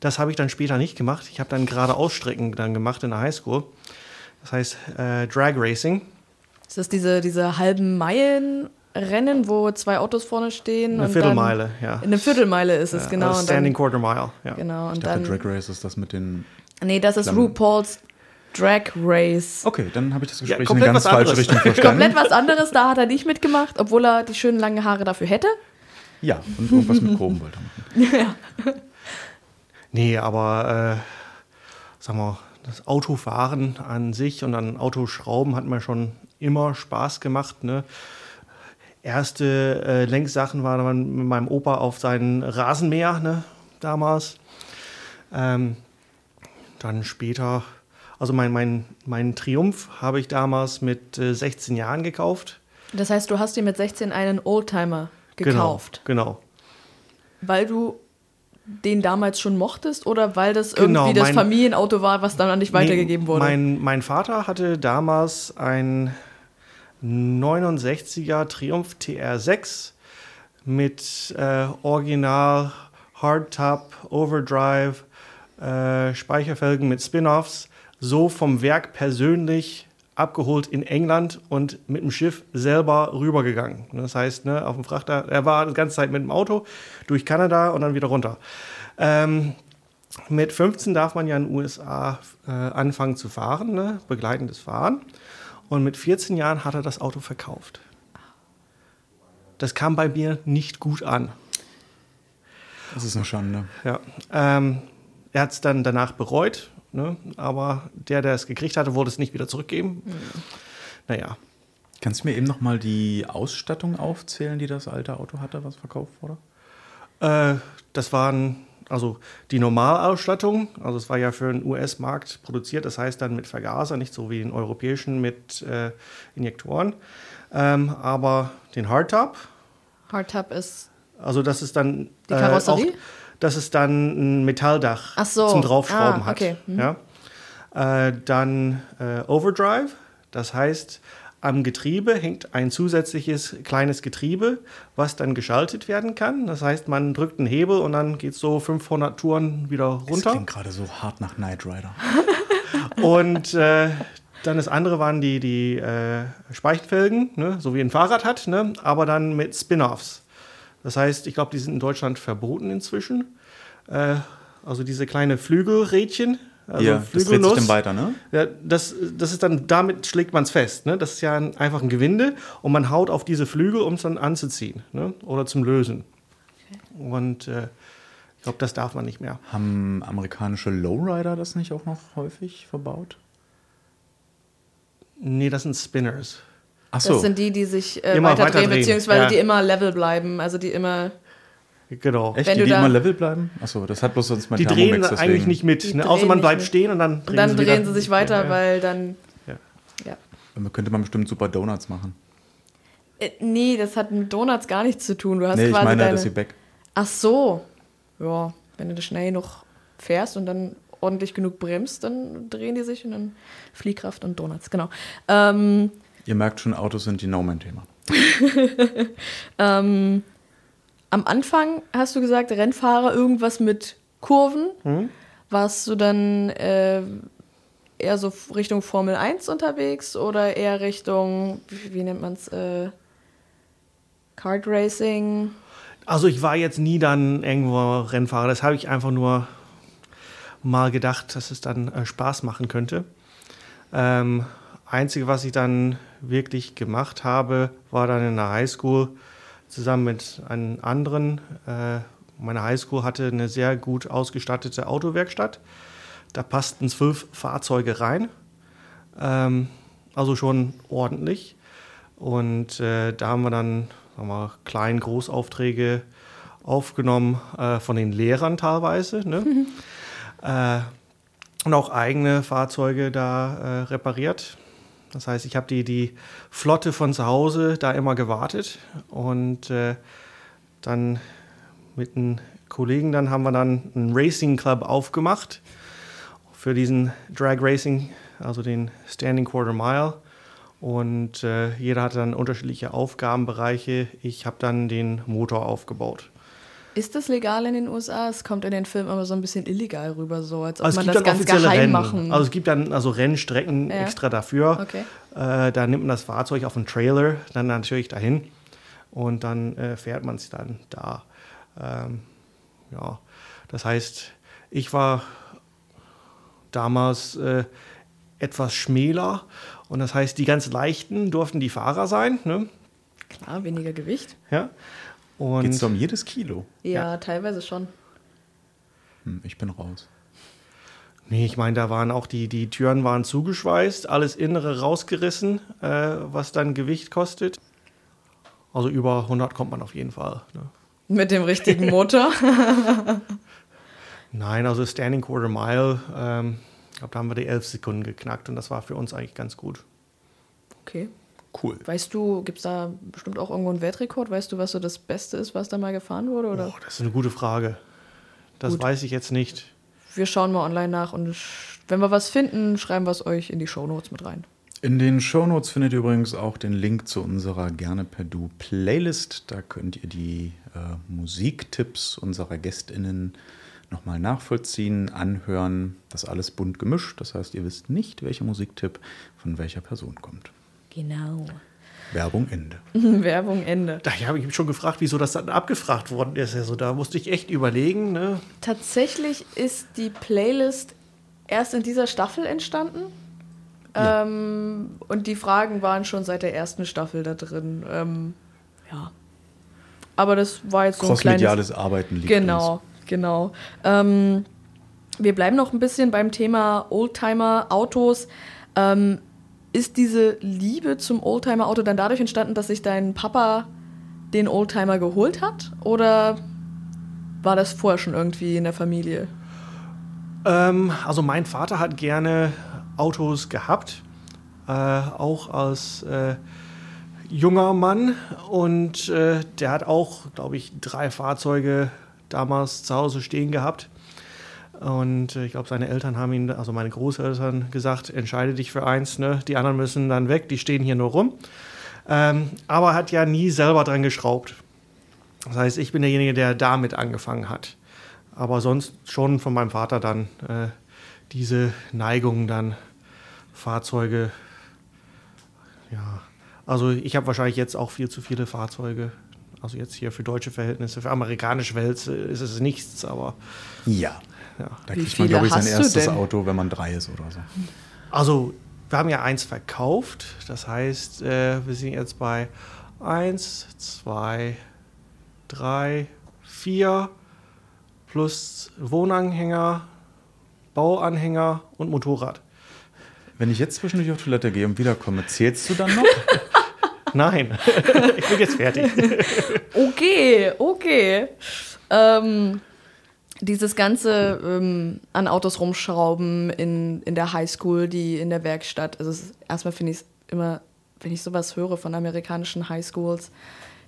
das habe ich dann später nicht gemacht. Ich habe dann gerade Ausstrecken dann gemacht in der Highschool. Das heißt äh, Drag Racing. Ist das diese, diese halben Meilen-Rennen, wo zwei Autos vorne stehen? Eine und Viertelmeile, dann, ja. In eine Viertelmeile ist es, Ja, genau. und Standing dann, Quarter Mile, ja. genau. Ich Und dachte, dann, Drag Race ist das mit den. nee, das ist Flammen. RuPaul's Drag Race. Okay, dann habe ich das Gespräch in eine komplett ganz was falsche anderes. Richtung verstanden. Komplett was anderes, da hat er nicht mitgemacht, obwohl er die schönen langen Haare dafür hätte. Ja, und irgendwas mit Proben wollte er machen. Nee, aber äh, sag mal, das Autofahren an sich und an Autoschrauben hat mir schon immer Spaß gemacht. Ne? Erste äh, Lenksachen waren mit meinem Opa auf seinen Rasenmäher ne, damals. Ähm, dann später, also mein, mein, mein Triumph habe ich damals mit äh, 16 Jahren gekauft. Das heißt, du hast dir mit 16 einen Oldtimer gekauft, Genau, genau. weil du den damals schon mochtest oder weil das Genau, irgendwie das mein- Familienauto war, was dann an dich weitergegeben wurde? Mein, mein Vater hatte damals ein 69er Triumph TR6 mit äh, Original Hardtop, Overdrive, äh, Speicherfelgen mit Spin-offs, so vom Werk persönlich abgeholt in England und mit dem Schiff selber rübergegangen. Das heißt, ne, auf dem Frachter, er war die ganze Zeit mit dem Auto durch Kanada und dann wieder runter. Ähm, mit 15 darf man ja in den USA äh, anfangen zu fahren, ne? begleitendes Fahren. Und mit 14 Jahren hat er das Auto verkauft. Das kam bei mir nicht gut an. Das ist eine Schande. Ja. Ähm, er hat es dann danach bereut, ne? aber der, der es gekriegt hatte, wollte es nicht wieder zurückgeben. Naja, Kannst du mir eben noch mal die Ausstattung aufzählen, die das alte Auto hatte, was verkauft wurde? Äh, das waren also die Normalausstattung. Also es war ja für den US-Markt produziert, das heißt dann mit Vergaser, nicht so wie den europäischen mit äh, Injektoren. Ähm, aber den Hardtop, Hardtop ist. also das ist dann Die Karosserie? auch, das ist dann ein Metalldach Ach so. zum Draufschrauben Ah, okay. hat. Ja? Äh, dann äh, Overdrive, das heißt am Getriebe hängt ein zusätzliches kleines Getriebe, was dann geschaltet werden kann. Das heißt, man drückt einen Hebel und dann geht es so 500 Touren wieder Das runter. klingt gerade so hart nach Knight Rider. Und äh, dann das andere waren die, die äh, Speichenfelgen, ne? so wie ein Fahrrad hat, ne? aber dann mit Spin-offs. Das heißt, ich glaube, die sind in Deutschland verboten inzwischen. Äh, also diese kleine Flügelrädchen. Also ja, das dreht sich Flügelnuss. dann weiter, ne? Ja, das, das ist dann, damit schlägt man es fest. Ne? Das ist ja ein, einfach ein Gewinde und man haut auf diese Flügel, um es dann anzuziehen ne? oder zum Lösen. Und äh, ich glaube, das darf man nicht mehr. Haben amerikanische Lowrider das nicht auch noch häufig verbaut? Nee, das sind Spinners. Ach Das so. sind die, die sich äh, Immer weiter weiter drehen, drehen, beziehungsweise ja. die immer level bleiben. Also die immer. Genau. Echt, wenn die, die immer level bleiben? Achso, das hat bloß sonst mein Die drehen deswegen. eigentlich nicht mit. Ne? Außer man bleibt mit. stehen und dann drehen Und dann sie drehen wieder. sie sich weiter, Ja, ja. weil dann. Ja. Ja. Damit könnte man bestimmt super Donuts machen. Äh, nee, das hat mit Donuts gar nichts zu tun. Du hast Nee, ich quasi meine, deine. dass sie back. Ach so. Ja, wenn du das schnell noch fährst und dann ordentlich genug bremst, dann drehen die sich und dann Fliehkraft und Donuts, genau. Ähm, Ihr merkt schon, Autos sind die No-Man-Thema. ähm, am Anfang hast du gesagt, Rennfahrer irgendwas mit Kurven. Mhm. Warst du dann äh, eher so Richtung Formel 1 unterwegs oder eher Richtung, wie, wie nennt man es, äh, Kart Racing? Also ich war jetzt nie dann irgendwo Rennfahrer. Das habe ich einfach nur mal gedacht, dass es dann äh, Spaß machen könnte. Ähm, Einzige, was ich dann wirklich gemacht habe, war dann in der Highschool zusammen mit einem anderen. Äh, meine Highschool hatte eine sehr gut ausgestattete Autowerkstatt. Da passten zwölf Fahrzeuge rein. Ähm, also schon ordentlich. Und äh, da haben wir dann sagen wir, mal, Klein-, Großaufträge aufgenommen äh, von den Lehrern teilweise. Ne? und auch eigene Fahrzeuge da repariert. Das heißt, ich habe die, die Flotte von zu Hause da immer gewartet und äh, dann mit einem Kollegen dann haben wir dann einen Racing Club aufgemacht für diesen Drag Racing, also den Standing Quarter Mile. Und äh, jeder hatte dann unterschiedliche Aufgabenbereiche. Ich habe dann den Motor aufgebaut. Ist das legal in den USA? Es kommt in den Filmen immer so ein bisschen illegal rüber, so als ob Also es man gibt das dann ganz geheim Rennen. machen. Also es gibt dann also Rennstrecken Ja. extra dafür. Okay. Äh, da nimmt man das Fahrzeug auf einen Trailer, dann natürlich dahin und dann äh, fährt man es dann da. Ähm, ja, das heißt, ich war damals äh, etwas schmäler. Und das heißt, die ganz leichten durften die Fahrer sein. Ne? Klar, weniger Gewicht. Ja. Geht es um jedes Kilo? Ja, ja, teilweise schon. Hm, ich bin raus. Nee, ich meine, da waren auch die, die Türen waren zugeschweißt, alles Innere rausgerissen, äh, was dann Gewicht kostet. Also über 100 kommt man auf jeden Fall. Ne? Mit dem richtigen Motor? Nein, also Standing Quarter Mile, ähm, ich glaube, da haben wir die 11 Sekunden geknackt und das war für uns eigentlich ganz gut. Okay. Cool. Weißt du, gibt es da bestimmt auch irgendwo einen Weltrekord? Weißt du, was so das Beste ist, was da mal gefahren wurde? Oder? Oh, das ist eine gute Frage. Das Gut. weiß ich jetzt nicht. Wir schauen mal online nach und wenn wir was finden, schreiben wir es euch in die Shownotes mit rein. In den Shownotes findet ihr übrigens auch den Link zu unserer Gerne per Du Playlist. Da könnt ihr die äh, Musiktipps unserer GästInnen nochmal nachvollziehen, anhören. Das alles bunt gemischt. Das heißt, ihr wisst nicht, welcher Musiktipp von welcher Person kommt. Genau. Werbung Ende. Werbung Ende. Da habe ich mich schon gefragt, wieso das dann abgefragt worden ist. Also da musste ich echt überlegen. Ne? Tatsächlich ist die Playlist erst in dieser Staffel entstanden. Ja. Ähm, und die Fragen waren schon seit der ersten Staffel da drin. Ähm, ja. Aber das war jetzt so ein kleines... Arbeiten liegt Genau, uns. genau. Ähm, wir bleiben noch ein bisschen beim Thema Oldtimer-Autos. Ähm, ist diese Liebe zum Oldtimer-Auto dann dadurch entstanden, dass sich dein Papa den Oldtimer geholt hat? Oder war das vorher schon irgendwie in der Familie? Ähm, also mein Vater hat gerne Autos gehabt, äh, auch als äh, junger Mann. Und äh, der hat auch, glaube ich, drei Fahrzeuge damals zu Hause stehen gehabt. Und äh, ich glaube, seine Eltern haben ihn, also meine Großeltern, gesagt, entscheide dich für eins, ne? die anderen müssen dann weg, die stehen hier nur rum. Ähm, aber hat ja nie selber dran geschraubt. Das heißt, ich bin derjenige, der damit angefangen hat. Aber sonst schon von meinem Vater dann äh, diese Neigung dann Fahrzeuge. Ja, also ich habe wahrscheinlich jetzt auch viel zu viele Fahrzeuge. Also jetzt hier für deutsche Verhältnisse, für amerikanische Welt ist es nichts, aber. Ja. Ja. Da kriegt man, glaube ich, sein erstes Auto, wenn man drei ist oder so. Also, wir haben ja eins verkauft. Das heißt, äh, wir sind jetzt bei eins, zwei, drei, vier plus Wohnanhänger, Bauanhänger und Motorrad. Wenn ich jetzt zwischendurch auf Toilette gehe und wiederkomme, zählst du dann noch? Nein, ich bin jetzt fertig. okay, okay. Ähm, dieses ganze ähm, an Autos rumschrauben in, in der Highschool, die in der Werkstatt. Also ist, erstmal finde ich es immer, wenn ich sowas höre von amerikanischen Highschools,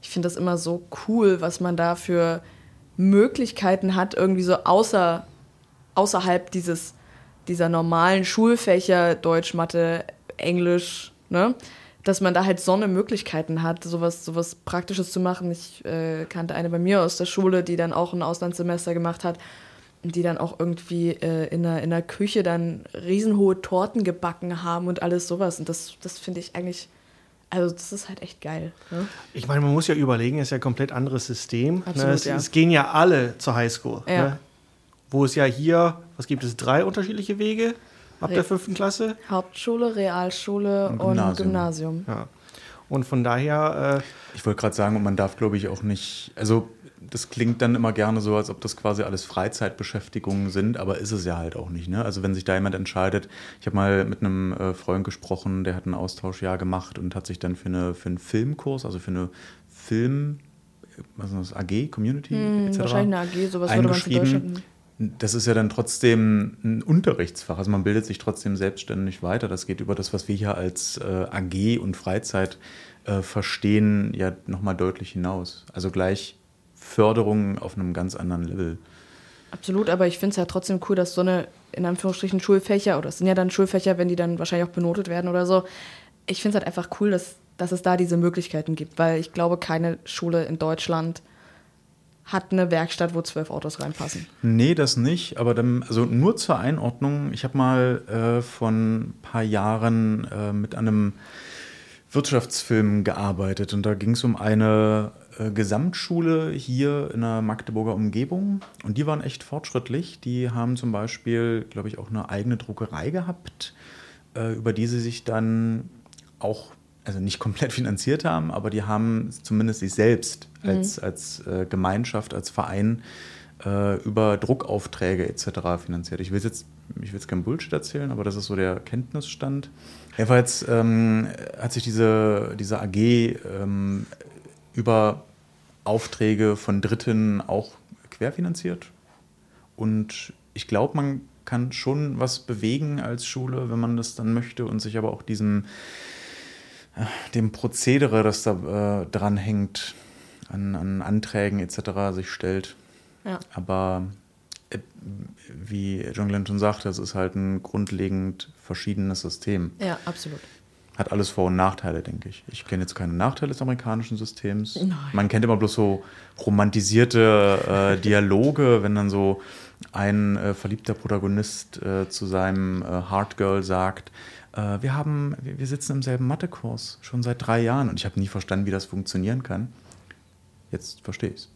ich finde das immer so cool, was man da für Möglichkeiten hat, irgendwie so außer, außerhalb dieses, dieser normalen Schulfächer, Deutsch, Mathe, Englisch, ne? Dass man da halt so eine Möglichkeiten hat, sowas, sowas Praktisches zu machen. Ich äh, kannte eine bei mir aus der Schule, die dann auch ein Auslandssemester gemacht hat die dann auch irgendwie äh, in, der, in der Küche dann riesenhohe Torten gebacken haben und alles sowas. Und das, das finde ich eigentlich, also das ist halt echt geil. Ne? Ich meine, man muss ja überlegen, es ist ja ein komplett anderes System. Ne? Absolut, ne? es, ja. es, gehen ja alle zur Highschool. Ja. Ne? Wo es ja hier, was gibt es, drei unterschiedliche Wege? Ab Re der fünften Klasse? Hauptschule, Realschule und Gymnasium. Und, Gymnasium. Ja. und von daher. Äh ich wollte gerade sagen, man darf, glaube ich, auch nicht. Also, das klingt dann immer gerne so, als ob das quasi alles Freizeitbeschäftigungen sind, aber ist es ja halt auch nicht. Ne? Also wenn sich da jemand entscheidet, ich habe mal mit einem äh, Freund gesprochen, der hat ein Austauschjahr gemacht und hat sich dann für, eine, für einen Filmkurs, also für eine Film, was ist das, AG, Community hm, etc. Wahrscheinlich eine AG, sowas würde man für Deutschland das ist ja dann trotzdem ein Unterrichtsfach. Also man bildet sich trotzdem selbstständig weiter. Das geht über das, was wir hier als äh, AG und Freizeit äh, verstehen, ja nochmal deutlich hinaus. Also gleich Förderung auf einem ganz anderen Level. Absolut, aber ich finde es ja trotzdem cool, dass so eine, in Anführungsstrichen, Schulfächer, oder es sind ja dann Schulfächer, wenn die dann wahrscheinlich auch benotet werden oder so. Ich finde es halt einfach cool, dass, dass es da diese Möglichkeiten gibt, weil ich glaube, keine Schule in Deutschland hat eine Werkstatt, wo zwölf Autos reinpassen. Nee, das nicht. Aber dann, also nur zur Einordnung, ich habe mal äh, von ein paar Jahren äh, mit einem Wirtschaftsfilm gearbeitet und da ging es um eine äh, Gesamtschule hier in der Magdeburger Umgebung und die waren echt fortschrittlich. Die haben zum Beispiel, glaube ich, auch eine eigene Druckerei gehabt äh, über die sie sich dann auch, also nicht komplett finanziert haben, aber die haben zumindest sich selbst als, als äh, Gemeinschaft, als Verein äh, über Druckaufträge etc. finanziert. Ich will jetzt, ich will jetzt kein Bullshit erzählen, aber das ist so der Kenntnisstand. Jedenfalls ähm, hat sich diese, diese AG ähm, über Aufträge von Dritten auch querfinanziert. Und ich glaube, man kann schon was bewegen als Schule, wenn man das dann möchte und sich aber auch diesem dem Prozedere, das da äh, dran hängt, an, an Anträgen etc. sich stellt. Ja. Aber äh, wie John Glenn schon sagte, es ist halt ein grundlegend verschiedenes System. Ja, absolut. Hat alles Vor- und Nachteile, denke ich. Ich kenne jetzt keine Nachteile des amerikanischen Systems. Nein. Man kennt immer bloß so romantisierte äh, Dialoge, wenn dann so ein äh, verliebter Protagonist äh, zu seinem äh, Hardgirl sagt, äh, wir haben, wir, wir sitzen im selben Mathekurs schon seit drei Jahren und ich habe nie verstanden, wie das funktionieren kann. Jetzt verstehe ich es.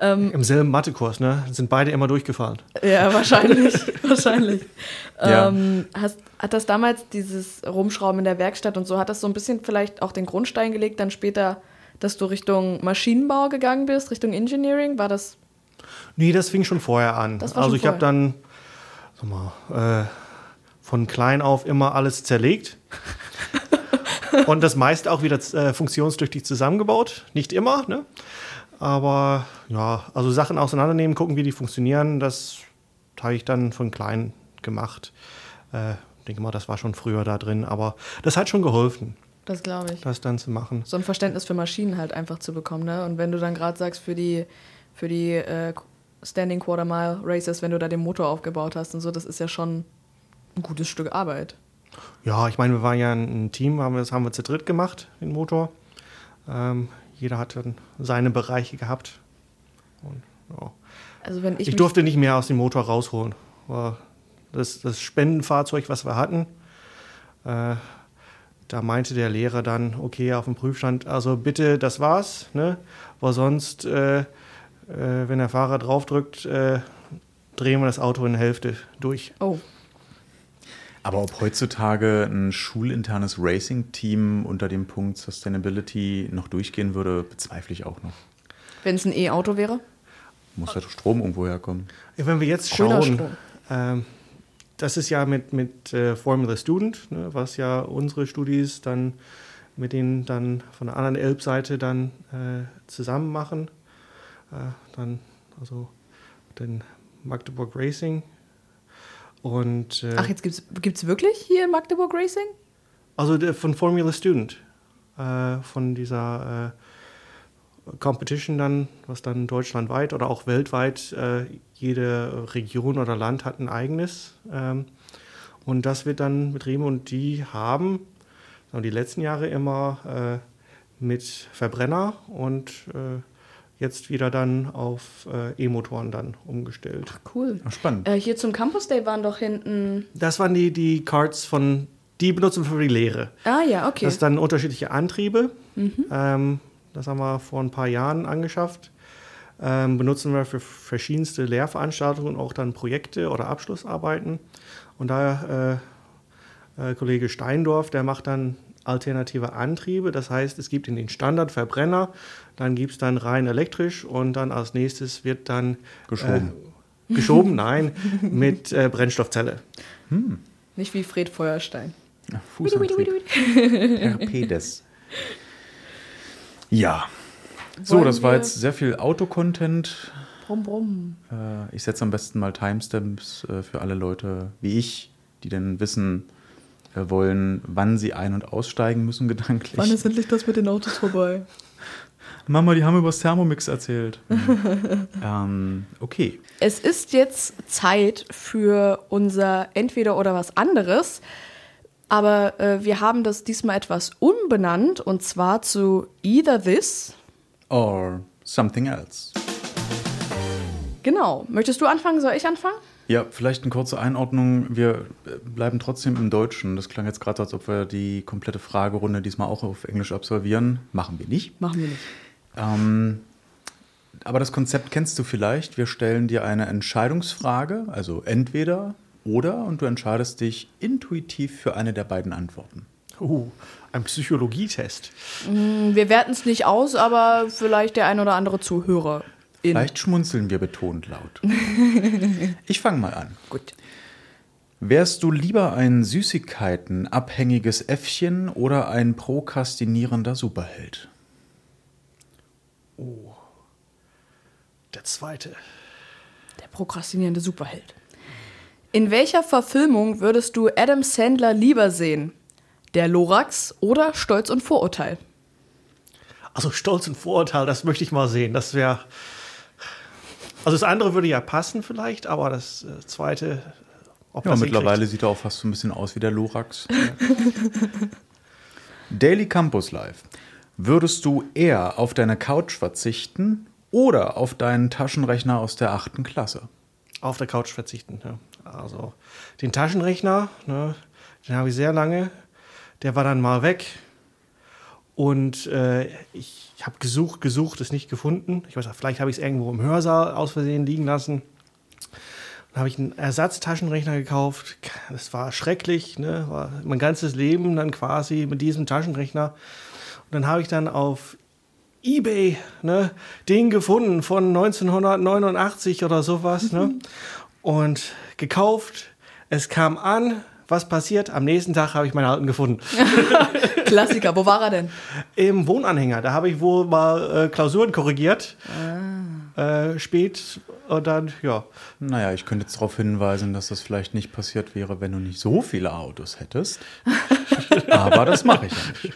Im selben Mathekurs, ne? Sind beide immer durchgefallen. Ja, wahrscheinlich. wahrscheinlich. Ja. Ähm, hast, hat das damals dieses Rumschrauben in der Werkstatt und so, hat das so ein bisschen vielleicht auch den Grundstein gelegt, dann später, dass du Richtung Maschinenbau gegangen bist, Richtung Engineering? War das. Nee, das fing schon vorher an. Das war also schon ich habe dann sag mal, äh, von klein auf immer alles zerlegt. Und das meiste auch wieder äh, funktionstüchtig zusammengebaut. Nicht immer, ne? Aber ja, also Sachen auseinandernehmen, gucken, wie die funktionieren, das habe ich dann von klein gemacht. Äh, denke mal, das war schon früher da drin, aber das hat schon geholfen, Das glaube ich. das dann zu machen. So ein Verständnis für Maschinen halt einfach zu bekommen, ne? Und wenn du dann gerade sagst, für die, für die äh, Standing Quarter Mile Races, wenn du da den Motor aufgebaut hast und so, das ist ja schon ein gutes Stück Arbeit. Ja, ich meine, wir waren ja ein Team, haben wir, das haben wir zu dritt gemacht, den Motor. Ähm, jeder hat dann seine Bereiche gehabt. Und, ja. Also wenn ich, Ich, durfte nicht mehr aus dem Motor rausholen. Das, das Spendenfahrzeug, was wir hatten, äh, da meinte der Lehrer dann, okay, auf dem Prüfstand, also bitte, das war's, ne? weil sonst, äh, äh, wenn der Fahrer draufdrückt, äh, drehen wir das Auto in der Hälfte durch. Oh, Aber ob heutzutage ein schulinternes Racing-Team unter dem Punkt Sustainability noch durchgehen würde, bezweifle ich auch noch. wenn es ein E-Auto wäre? Muss halt Strom irgendwo herkommen. Wenn wir jetzt schauen, ähm, das ist ja mit, mit äh, Formula Student, ne, was ja unsere Studis dann mit denen dann von der anderen Elbseite dann äh, zusammen machen. Äh, dann also den Magdeburg Racing. Und äh, Ach, jetzt gibt es wirklich hier in Magdeburg Racing? also der, von Formula Student, äh, von dieser äh, Competition dann, was dann deutschlandweit oder auch weltweit, äh, jede Region oder Land hat ein eigenes. Ähm, und das wird dann betrieben und die haben die letzten Jahre immer äh, mit Verbrenner und äh, jetzt wieder dann auf äh, E-Motoren dann umgestellt. Cool. Ach, spannend. Äh, hier zum Campus Day waren doch hinten. Das waren die, die Cards von, die benutzen wir für die Lehre. Ah ja, okay. Das dann unterschiedliche Antriebe. Ähm, das haben wir vor ein paar Jahren angeschafft. Ähm, benutzen wir für verschiedenste Lehrveranstaltungen, auch dann Projekte oder Abschlussarbeiten. Und da äh, äh, Kollege Steindorf, der macht dann alternative Antriebe. Das heißt, es gibt in den Standardverbrenner, dann gibt es dann rein elektrisch und dann als nächstes wird dann Geschoben. Äh, geschoben, nein, mit äh, Brennstoffzelle. Nicht wie Fred Feuerstein. Ja, Fußantrieb. Ja. So, Wollen das war wir- jetzt sehr viel Autocontent. Brumm, brumm. Äh, ich setze am besten mal Timestamps äh, für alle Leute wie ich, die dann wissen äh, wollen, wann sie ein- und aussteigen müssen gedanklich. Wann ist endlich das mit den Autos vorbei? Mama, die haben über das Thermomix erzählt. ähm, okay. Es ist jetzt Zeit für unser Entweder oder was anderes. Aber äh, wir haben das diesmal etwas umbenannt und zwar zu Either This. Or something else. Genau. Möchtest du anfangen? Soll ich anfangen? Ja, vielleicht eine kurze Einordnung. Wir äh, bleiben trotzdem im Deutschen. Das klang jetzt gerade, als ob wir die komplette Fragerunde diesmal auch auf Englisch absolvieren. Machen wir nicht. Machen wir nicht. Ähm, aber das Konzept kennst du vielleicht. Wir stellen dir eine Entscheidungsfrage, also entweder Oder und du entscheidest dich intuitiv für eine der beiden Antworten. Uh, ein Psychologietest. Wir werten es nicht aus, aber vielleicht der ein oder andere Zuhörer. In. Vielleicht schmunzeln wir betont laut. ich fange mal an. Gut. Wärst du lieber ein Süßigkeiten-abhängiges Äffchen oder ein prokrastinierender Superheld? Der zweite. Der prokrastinierende Superheld. In welcher Verfilmung würdest du Adam Sandler lieber sehen? Der Lorax oder Stolz und Vorurteil? Also Stolz und Vorurteil, das möchte ich mal sehen. Das wäre. Also das andere würde ja passen vielleicht, aber das äh, zweite. Ob Ja, das mittlerweile sieht er auch fast so ein bisschen aus wie der Lorax. Daily Campus Live. Würdest du eher auf deine Couch verzichten oder auf deinen Taschenrechner aus der achten Klasse? auf der Couch verzichten. Ja. Also den Taschenrechner, ne, den habe ich sehr lange. Der war dann mal weg. Und äh, ich habe gesucht, gesucht, es nicht gefunden. Ich weiß nicht, vielleicht habe ich es irgendwo im Hörsaal aus Versehen liegen lassen. Dann habe ich einen Ersatztaschenrechner gekauft. Das war schrecklich, ne? war mein ganzes Leben dann quasi mit diesem Taschenrechner. Und dann habe ich dann auf eBay ne, den gefunden von 1989 oder sowas. Ne? Und gekauft. Es kam an. Was passiert? Am nächsten Tag habe ich meinen alten gefunden. Klassiker, wo war er denn? Im Wohnanhänger. Da habe ich wohl mal äh, Klausuren korrigiert. Äh, spät und dann, ja. Naja, ich könnte jetzt darauf hinweisen, dass das vielleicht nicht passiert wäre, wenn du nicht so viele Autos hättest. Aber das mache ich ja nicht.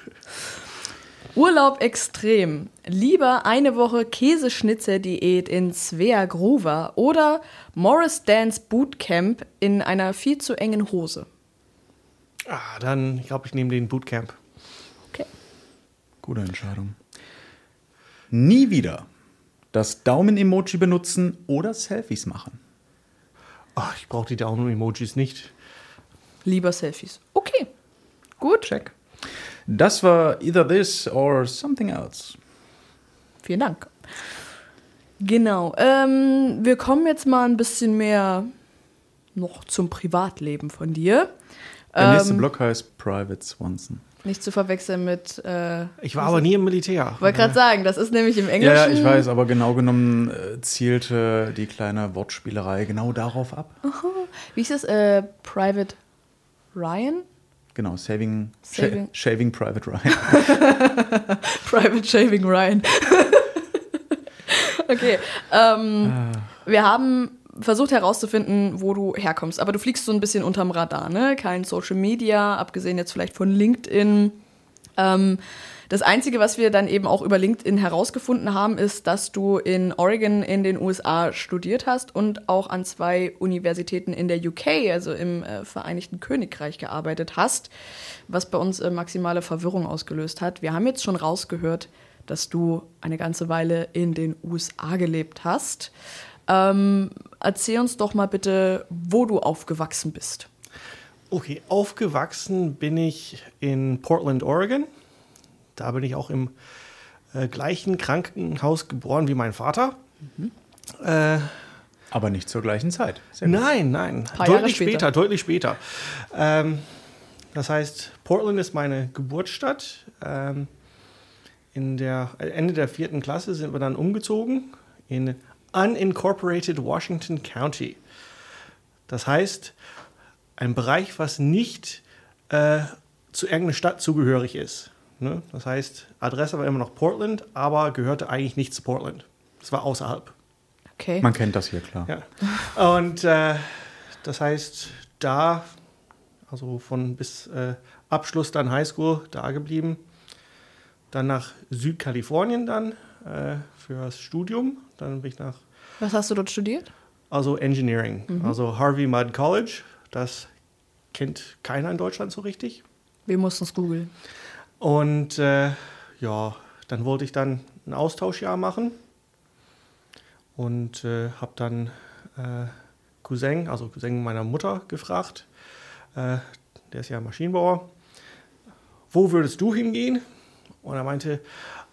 Urlaub extrem. Lieber eine Woche Käseschnitzer-Diät in Svea Gruver oder Morris Dance Bootcamp in einer viel zu engen Hose. Ah, dann, ich glaube, ich nehme den Bootcamp. Okay. Gute Entscheidung. Nie wieder das Daumen-Emoji benutzen oder Selfies machen. Ach, ich brauche die Daumen-Emojis nicht. Lieber Selfies. Okay. Gut. Check. Das war either this or something else. Vielen Dank. Genau. Ähm, wir kommen jetzt mal ein bisschen mehr noch zum Privatleben von dir. Der nächste Ähm, Block heißt Private Swanson. Nicht zu verwechseln mit. Äh, Ich war aber nie im Militär. wollte gerade sagen, das ist nämlich im Englischen. ja, ich weiß, aber genau genommen äh, zielte die kleine Wortspielerei genau darauf ab. Wie ist das? Äh, Private Ryan? Genau, Saving, Saving- Sha Shaving Private Ryan. Private Shaving Ryan. okay. Ähm, Wir haben versucht herauszufinden, wo du herkommst, aber du fliegst so ein bisschen unterm Radar, ne? Kein Social Media, abgesehen jetzt vielleicht von LinkedIn. Ähm, das Einzige, was wir dann eben auch über LinkedIn herausgefunden haben, ist, dass du in Oregon in den USA studiert hast und auch an zwei Universitäten in der UK, also im äh, Vereinigten Königreich, gearbeitet hast, was bei uns äh, maximale Verwirrung ausgelöst hat. Wir haben jetzt schon rausgehört, dass du eine ganze Weile in den USA gelebt hast. Ähm, erzähl uns doch mal bitte, wo du aufgewachsen bist. Okay, aufgewachsen bin ich in Portland, Oregon. Da bin ich auch im äh, gleichen Krankenhaus geboren wie mein Vater. Äh, aber nicht zur gleichen Zeit. Nein, nein, Paar Jahre deutlich später. später. deutlich später. Ähm, das heißt, Portland ist meine Geburtsstadt. Ähm, in der äh, Ende der vierten Klasse sind wir dann umgezogen in unincorporated Washington County. Das heißt, ein Bereich, was nicht äh, zu irgendeiner Stadt zugehörig ist. Ne? Das heißt, Adresse war immer noch Portland, aber gehörte eigentlich nicht zu Portland. Das war außerhalb. Okay. Man kennt das hier, klar. Ja. Und äh, das heißt, da, also von bis äh, Abschluss dann Highschool da geblieben. Dann nach Südkalifornien dann äh, fürs Studium. Dann bin ich nach, Was hast du dort studiert? also Engineering, also Harvey Mudd College. Das kennt keiner in Deutschland so richtig. Wir mussten es googeln. Und äh, ja, dann wollte ich dann ein Austauschjahr machen und äh, habe dann äh, Cousin, also Cousin meiner Mutter, gefragt. Äh, der ist ja Maschinenbauer. Wo würdest du hingehen? Und er meinte,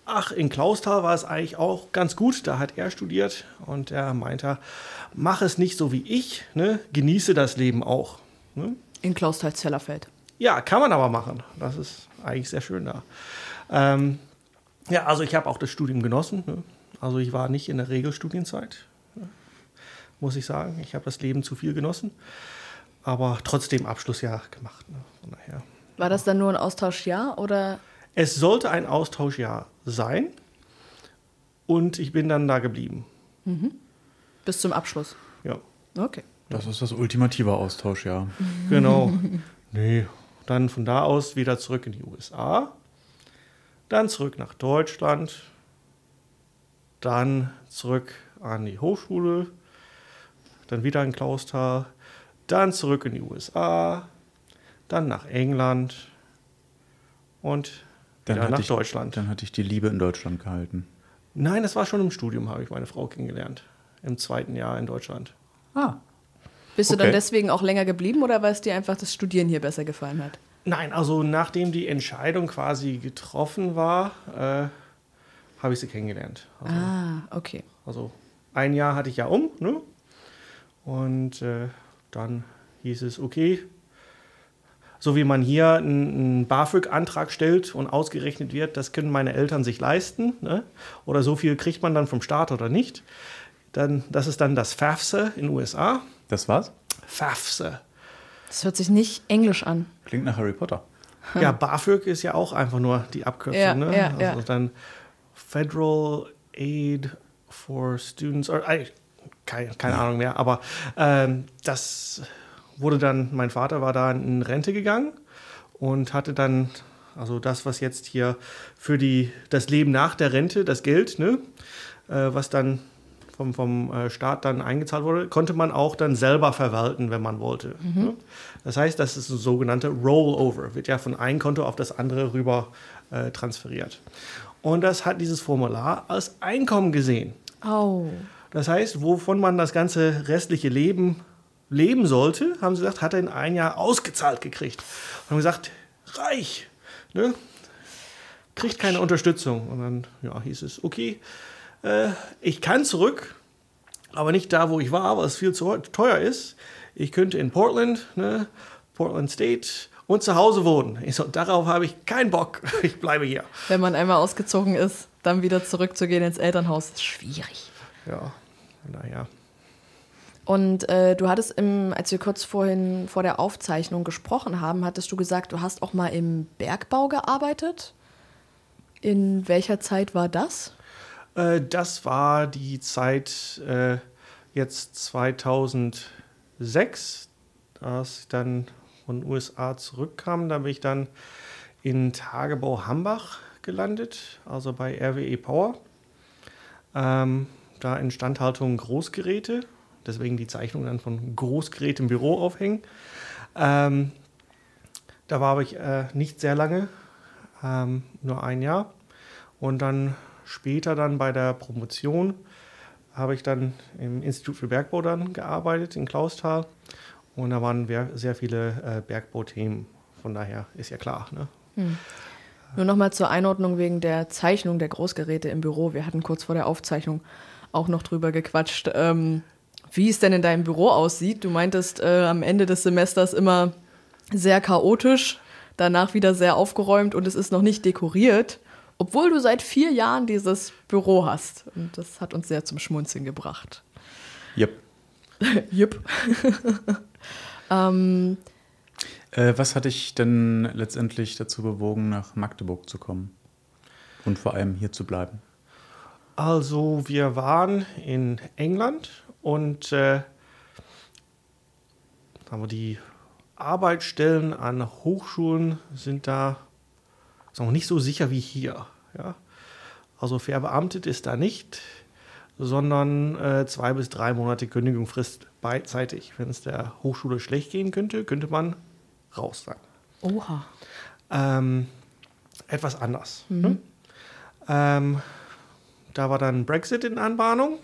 ach, in Klausthal war es eigentlich auch ganz gut. Da hat er studiert und er meinte, mach es nicht so wie ich, ne? genieße das Leben auch. Ne? In Klausthal-Zellerfeld. Ja, kann man aber machen. Das ist eigentlich sehr schön da. Ähm, ja, also ich habe auch das Studium genossen. Ne? Also ich war nicht in der Regelstudienzeit, ne? muss ich sagen. Ich habe das Leben zu viel genossen, aber trotzdem Abschlussjahr gemacht. Ne? Von daher. War das dann nur ein Austauschjahr oder? Es sollte ein Austauschjahr sein und ich bin dann da geblieben. Bis zum Abschluss. Ja, Okay. Das ist das ultimative Austauschjahr. genau. nee, dann von da aus wieder zurück in die USA, dann zurück nach Deutschland, dann zurück an die Hochschule, dann wieder in Klausthal, dann zurück in die USA, dann nach England und Dann, hatte nach ich, Deutschland. dann hatte ich die Liebe in Deutschland gehalten. Nein, das war schon im Studium, habe ich meine Frau kennengelernt. Im zweiten Jahr in Deutschland. Ah. Bist du Okay. dann deswegen auch länger geblieben oder weil es dir einfach das Studieren hier besser gefallen hat? Nein, also nachdem die Entscheidung quasi getroffen war, äh, habe ich sie kennengelernt. Also, Ah, okay. also ein Jahr hatte ich ja um, ne? Und äh, dann hieß es, okay, so wie man hier einen, BAföG-Antrag stellt und ausgerechnet wird, das können meine Eltern sich leisten, ne? oder so viel kriegt man dann vom Staat oder nicht. Dann, das ist dann das FAFSA in den USA. Das war's? FAFSA. Das hört sich nicht englisch an. Klingt nach Harry Potter. Ja, BAföG ist ja auch einfach nur die Abkürzung. Ja, ne? ja, also ja. dann Federal Aid for Students, or, äh, keine, keine Ahnung mehr, aber ähm, das wurde dann, mein Vater war da in Rente gegangen und hatte dann, also das, was jetzt hier für die, das Leben nach der Rente, das Geld, ne, äh, was dann vom, vom äh, Staat dann eingezahlt wurde, konnte man auch dann selber verwalten, wenn man wollte. Ne? Das heißt, das ist ein sogenannter Rollover, wird ja von einem Konto auf das andere rüber äh, transferiert. Und das hat dieses Formular als Einkommen gesehen. Oh. Das heißt, wovon man das ganze restliche Leben leben sollte, haben sie gesagt, hat er in ein Jahr ausgezahlt gekriegt. Und haben gesagt, reich, ne? kriegt keine Unterstützung. Und dann ja, hieß es, okay, äh, ich kann zurück, aber nicht da, wo ich war, weil es viel zu teuer ist. Ich könnte in Portland, ne? Portland State und zu Hause wohnen. Ich so, darauf habe ich keinen Bock. Ich bleibe hier. Wenn man einmal ausgezogen ist, dann wieder zurückzugehen ins Elternhaus, ist schwierig. Ja, naja. Und äh, du hattest, im, als wir kurz vorhin vor der Aufzeichnung gesprochen haben, hattest du gesagt, du hast auch mal im Bergbau gearbeitet. In welcher Zeit war das? Äh, das war die Zeit äh, jetzt 2006, als ich dann von den USA zurückkam. Da bin ich dann in Tagebau Hambach gelandet, also bei RWE Power. Ähm, da Instandhaltung Großgeräte, deswegen die Zeichnung dann von Großgerät im Büro aufhängen. Ähm, da war ich äh, nicht sehr lange, ähm, nur ein Jahr. Und dann später dann bei der Promotion habe ich dann im Institut für Bergbau dann gearbeitet in Klausthal. Und da waren sehr viele äh, Bergbauthemen. Von daher ist ja klar. Ne? Nur nochmal zur Einordnung wegen der Zeichnung der Großgeräte im Büro. Wir hatten kurz vor der Aufzeichnung auch noch drüber gequatscht, ähm, wie es denn in deinem Büro aussieht. Du meintest äh, am Ende des Semesters immer sehr chaotisch, danach wieder sehr aufgeräumt und es ist noch nicht dekoriert, obwohl du seit vier Jahren dieses Büro hast. Und das hat uns sehr zum Schmunzeln gebracht. Yep. Jupp. ähm, Äh, was hat dich denn letztendlich dazu bewogen, nach Magdeburg zu kommen? Und vor allem hier zu bleiben? Also wir waren in England und äh, sagen wir, die Arbeitsstellen an Hochschulen sind da sagen wir, nicht so sicher wie hier. Ja? Also verbeamtet ist da nicht, sondern äh, zwei bis drei Monate Kündigungsfrist beidseitig. Wenn es der Hochschule schlecht gehen könnte, könnte man raus sein. oha. Ähm, etwas anders. Ne? Ähm, da war dann Brexit in Anbahnung,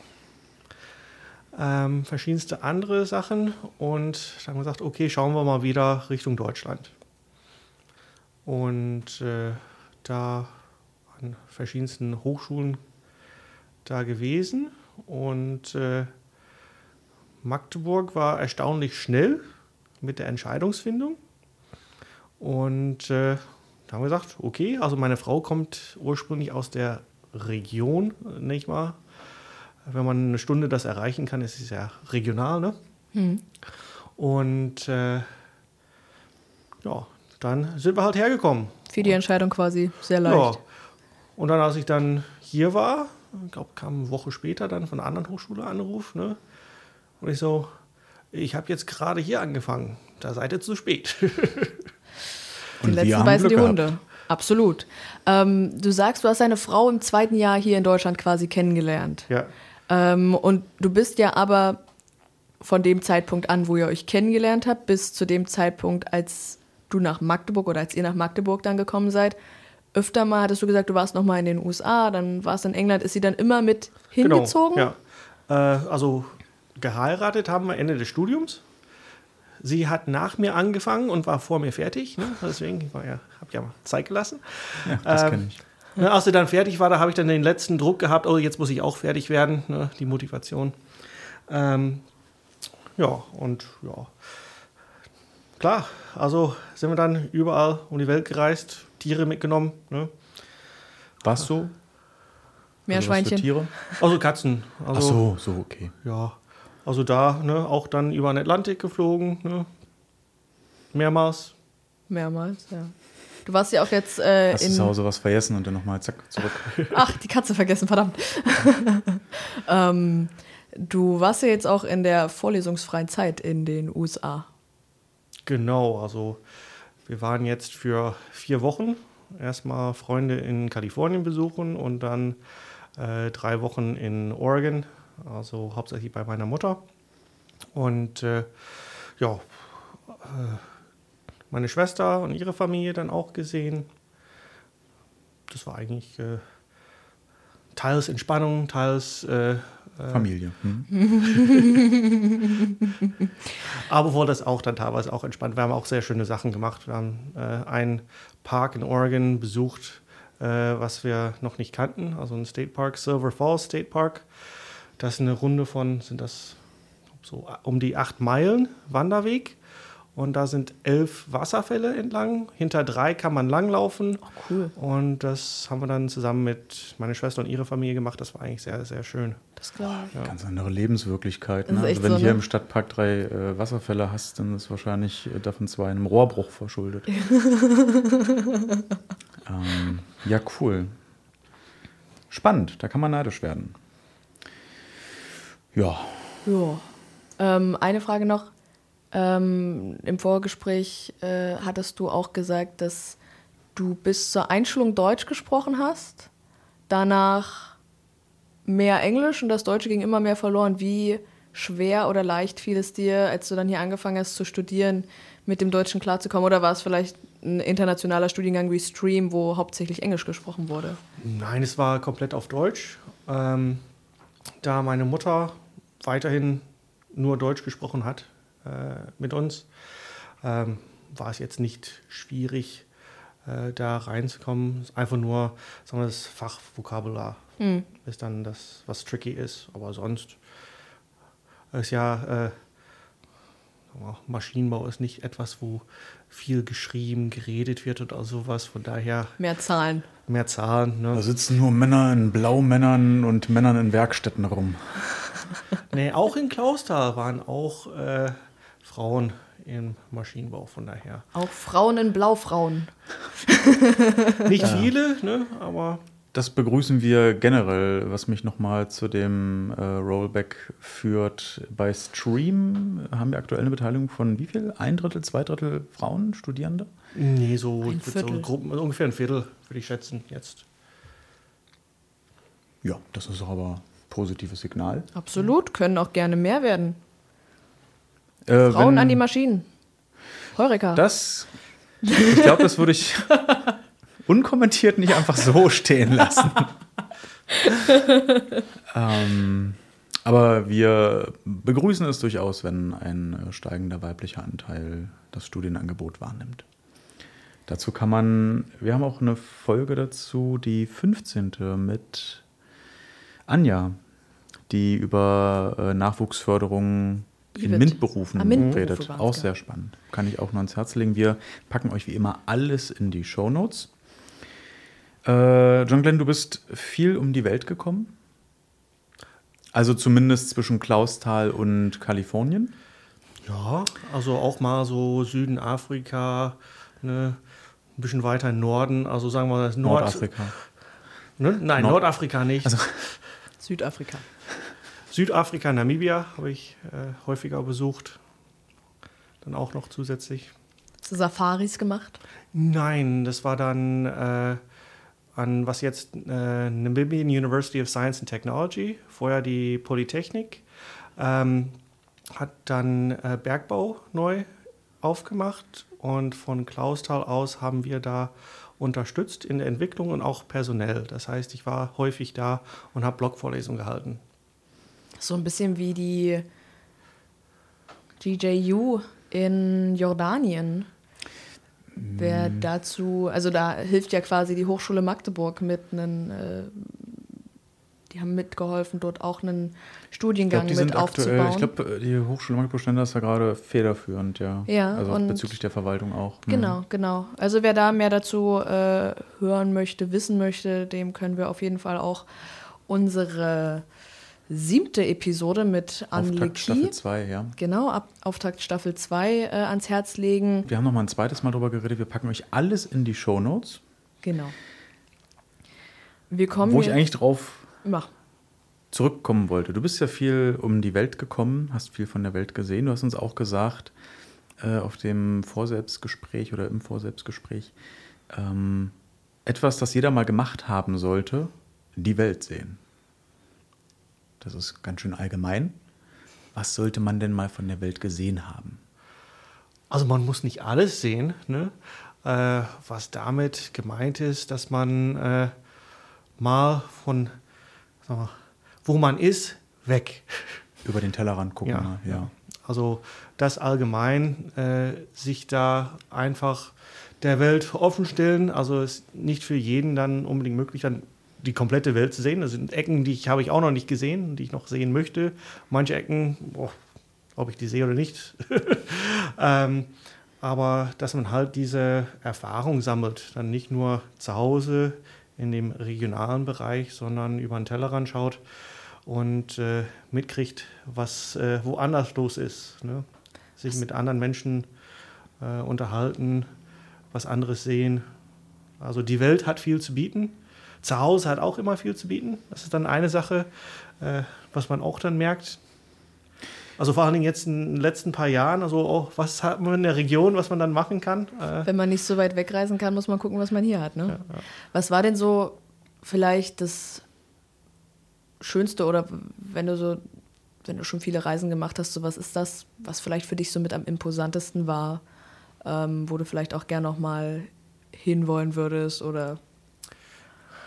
ähm, verschiedenste andere Sachen und dann haben gesagt, okay, schauen wir mal wieder Richtung Deutschland. Und äh, da an verschiedensten Hochschulen da gewesen und äh, Magdeburg war erstaunlich schnell mit der Entscheidungsfindung. Und äh, da haben wir gesagt, okay, also meine Frau kommt ursprünglich aus der Region, nicht wahr? Wenn man eine Stunde das erreichen kann, ist es ja regional, ne? Mhm. Und äh, ja, dann sind wir halt hergekommen. Für die Entscheidung quasi sehr leicht. Ja. Und dann, als ich dann hier war, ich glaube, kam eine Woche später dann von einer anderen Hochschule Anruf, ne? Und ich so, ich habe jetzt gerade hier angefangen. Da seid ihr zu spät. die letzten beißen die Hunde. Absolut. Ähm, du sagst, du hast deine Frau im zweiten Jahr hier in Deutschland quasi kennengelernt. Ja. Ähm, und du bist ja aber von dem Zeitpunkt an, wo ihr euch kennengelernt habt, bis zu dem Zeitpunkt, als du nach Magdeburg oder als ihr nach Magdeburg dann gekommen seid, öfter mal hattest du gesagt, du warst noch mal in den USA, dann warst du in England. Ist sie dann immer mit genau, hingezogen? Genau, ja. Äh, also geheiratet haben wir Ende des Studiums. Sie hat nach mir angefangen und war vor mir fertig. Ne? Deswegen habe ich ja Zeit gelassen. Ja, das ähm, kenne ich. Ne, als sie dann fertig war, da habe ich dann den letzten Druck gehabt, oh, jetzt muss ich auch fertig werden, ne? die Motivation. Ähm, ja, und ja. Klar, also sind wir dann überall um die Welt gereist, Tiere mitgenommen. Ne? Was so? Meerschweinchen. Also, Tiere? also Katzen. Also, Ach so, so, okay. Ja, also da ne, auch dann über den Atlantik geflogen. Ne? Mehrmals. Mehrmals, ja. Du warst ja auch jetzt äh, Hast in... zu Hause was vergessen und dann nochmal zack, zurück. Ach, die Katze vergessen, verdammt. ähm, du warst ja jetzt auch in der vorlesungsfreien Zeit in den USA. Genau, also wir waren jetzt für vier Wochen erstmal Freunde in Kalifornien besuchen und dann äh, drei Wochen in Oregon also hauptsächlich bei meiner Mutter. Und äh, ja, äh, meine Schwester und ihre Familie dann auch gesehen. Das war eigentlich äh, teils Entspannung, teils äh, äh, Familie. Hm. Aber wurde das auch dann teilweise auch entspannt. Wir haben auch sehr schöne Sachen gemacht. Wir haben äh, einen Park in Oregon besucht, was wir noch nicht kannten, also ein State Park, Silver Falls State Park. Das ist eine Runde von, sind das so um die acht Meilen Wanderweg. Und da sind elf Wasserfälle entlang. Hinter drei kann man langlaufen. Oh, cool. Und das haben wir dann zusammen mit meiner Schwester und ihrer Familie gemacht. Das war eigentlich sehr, sehr schön. Das glaube ich. Ja. Ganz andere Lebenswirklichkeit. Ne? Also wenn du hier ne? im Stadtpark drei äh, Wasserfälle hast, dann ist wahrscheinlich äh, davon zwei einem Rohrbruch verschuldet. ähm, ja, cool. Spannend, da kann man neidisch werden. Ja. Ja. Ähm, eine Frage noch. Ähm, Im Vorgespräch äh, hattest du auch gesagt, dass du bis zur Einschulung Deutsch gesprochen hast, danach mehr Englisch und das Deutsche ging immer mehr verloren. Wie schwer oder leicht fiel es dir, als du dann hier angefangen hast zu studieren, mit dem Deutschen klarzukommen? Oder war es vielleicht ein internationaler Studiengang wie Stream, wo hauptsächlich Englisch gesprochen wurde? Nein, es war komplett auf Deutsch. Ähm, da meine Mutter weiterhin nur Deutsch gesprochen hat mit uns, ähm, war es jetzt nicht schwierig, äh, da reinzukommen. Einfach nur sagen wir, das Fachvokabular mhm. ist dann das, was tricky ist. Aber sonst ist ja äh, Maschinenbau ist nicht etwas, wo viel geschrieben, geredet wird oder sowas. Von daher. Mehr Zahlen. Mehr Zahlen. Ne? Da sitzen nur Männer in Blaumännern und Männern in Werkstätten rum. nee, auch in Klauster waren auch äh, Frauen im Maschinenbau, von daher. Auch Frauen in Blaufrauen. Nicht ja. viele, ne? aber das begrüßen wir generell, was mich nochmal zu dem äh, Rollback führt. Bei Stream haben wir aktuell eine Beteiligung von wie viel? Ein Drittel, zwei Drittel Frauen, Studierende? Nee, so, ein so Gruppen, ungefähr ein Viertel, würde ich schätzen, jetzt. Ja, das ist aber ein positives Signal. Absolut, können auch gerne mehr werden. Äh, Frauen wenn, an die Maschinen. Heureka. Das, ich glaube, das würde ich unkommentiert nicht einfach so stehen lassen. ähm, aber wir begrüßen es durchaus, wenn ein steigender weiblicher Anteil das Studienangebot wahrnimmt. Dazu kann man, wir haben auch eine Folge dazu, die 15. mit Anja, die über äh, Nachwuchsförderung in MINT-Berufen Ah, MINT-Berufe redet. Auch sehr spannend. Kann ich auch nur ans Herz legen. Wir packen euch wie immer alles in die Shownotes. Äh, John Glenn, du bist viel um die Welt gekommen. Also zumindest zwischen Klausthal und Kalifornien. Ja, also auch mal so Süden Afrika, ne, ein bisschen weiter im Norden, also sagen wir das Nord Nordafrika. Ne? Nein, Nord- Nordafrika nicht. Südafrika. Südafrika, Namibia habe ich äh, häufiger besucht. Dann auch noch zusätzlich. Hast du Safaris gemacht? Nein, das war dann äh, an was jetzt äh, Namibian University of Science and Technology, vorher die Polytechnik, ähm, hat dann äh, Bergbau neu aufgemacht und von Klausthal aus haben wir da unterstützt in der Entwicklung und auch personell. Das heißt, ich war häufig da und habe Blogvorlesungen gehalten. So ein bisschen wie die GJU in Jordanien. Wer Mm. dazu, also da hilft ja quasi die Hochschule Magdeburg mit einem, äh, die haben mitgeholfen, dort auch einen Studiengang sind mit aktuell, aufzubauen. ich glaube, die Hochschule Magdeburg-Stender ist da gerade federführend, ja. Ja, Also bezüglich der Verwaltung auch. Mhm. Genau, genau. Also wer da mehr dazu äh, hören möchte, wissen möchte, dem können wir auf jeden Fall auch unsere siebte Episode mit Anne Auftakt Staffel Lecky, 2, ja. genau, ab, Auftakt Staffel 2 äh, ans Herz legen. Wir haben noch mal ein zweites Mal drüber geredet. Wir packen euch alles in die Shownotes, Genau. Wir kommen wo ich eigentlich drauf Mach. zurückkommen wollte. Du bist ja viel um die Welt gekommen, hast viel von der Welt gesehen. Du hast uns auch gesagt, äh, auf dem Vorselbstgespräch oder im Vorselbstgespräch, ähm, etwas, das jeder mal gemacht haben sollte, die Welt sehen. Das ist ganz schön allgemein. Was sollte man denn mal von der Welt gesehen haben? Also man muss nicht alles sehen. Ne? Äh, was damit gemeint ist, dass man äh, mal von, sag mal, wo man ist, weg. Über den Tellerrand gucken. Ja, mal, ja. Also das allgemein, äh, sich da einfach der Welt offen stellen. Also es ist nicht für jeden dann unbedingt möglich, dann die komplette Welt zu sehen. Das sind Ecken, die ich habe ich auch noch nicht gesehen, die ich noch sehen möchte. Manche Ecken, boah, ob ich die sehe oder nicht. ähm, aber dass man halt diese Erfahrung sammelt, dann nicht nur zu Hause in dem regionalen Bereich, sondern über den Tellerrand schaut und äh, mitkriegt, was äh, woanders los ist. Ne? Sich mit anderen Menschen äh, unterhalten, was anderes sehen. Also die Welt hat viel zu bieten. Zu Hause hat auch immer viel zu bieten. Das ist dann eine Sache, äh, was man auch dann merkt. Also vor allen Dingen jetzt in den letzten paar Jahren, also auch, was hat man in der Region, was man dann machen kann. Äh, Wenn man nicht so weit wegreisen kann, muss man gucken, was man hier hat. Ne? Was war denn so vielleicht das Schönste oder wenn du so, wenn du schon viele Reisen gemacht hast, so was ist das, was vielleicht für dich so mit am imposantesten war, ähm, wo du vielleicht auch gern noch mal hinwollen würdest oder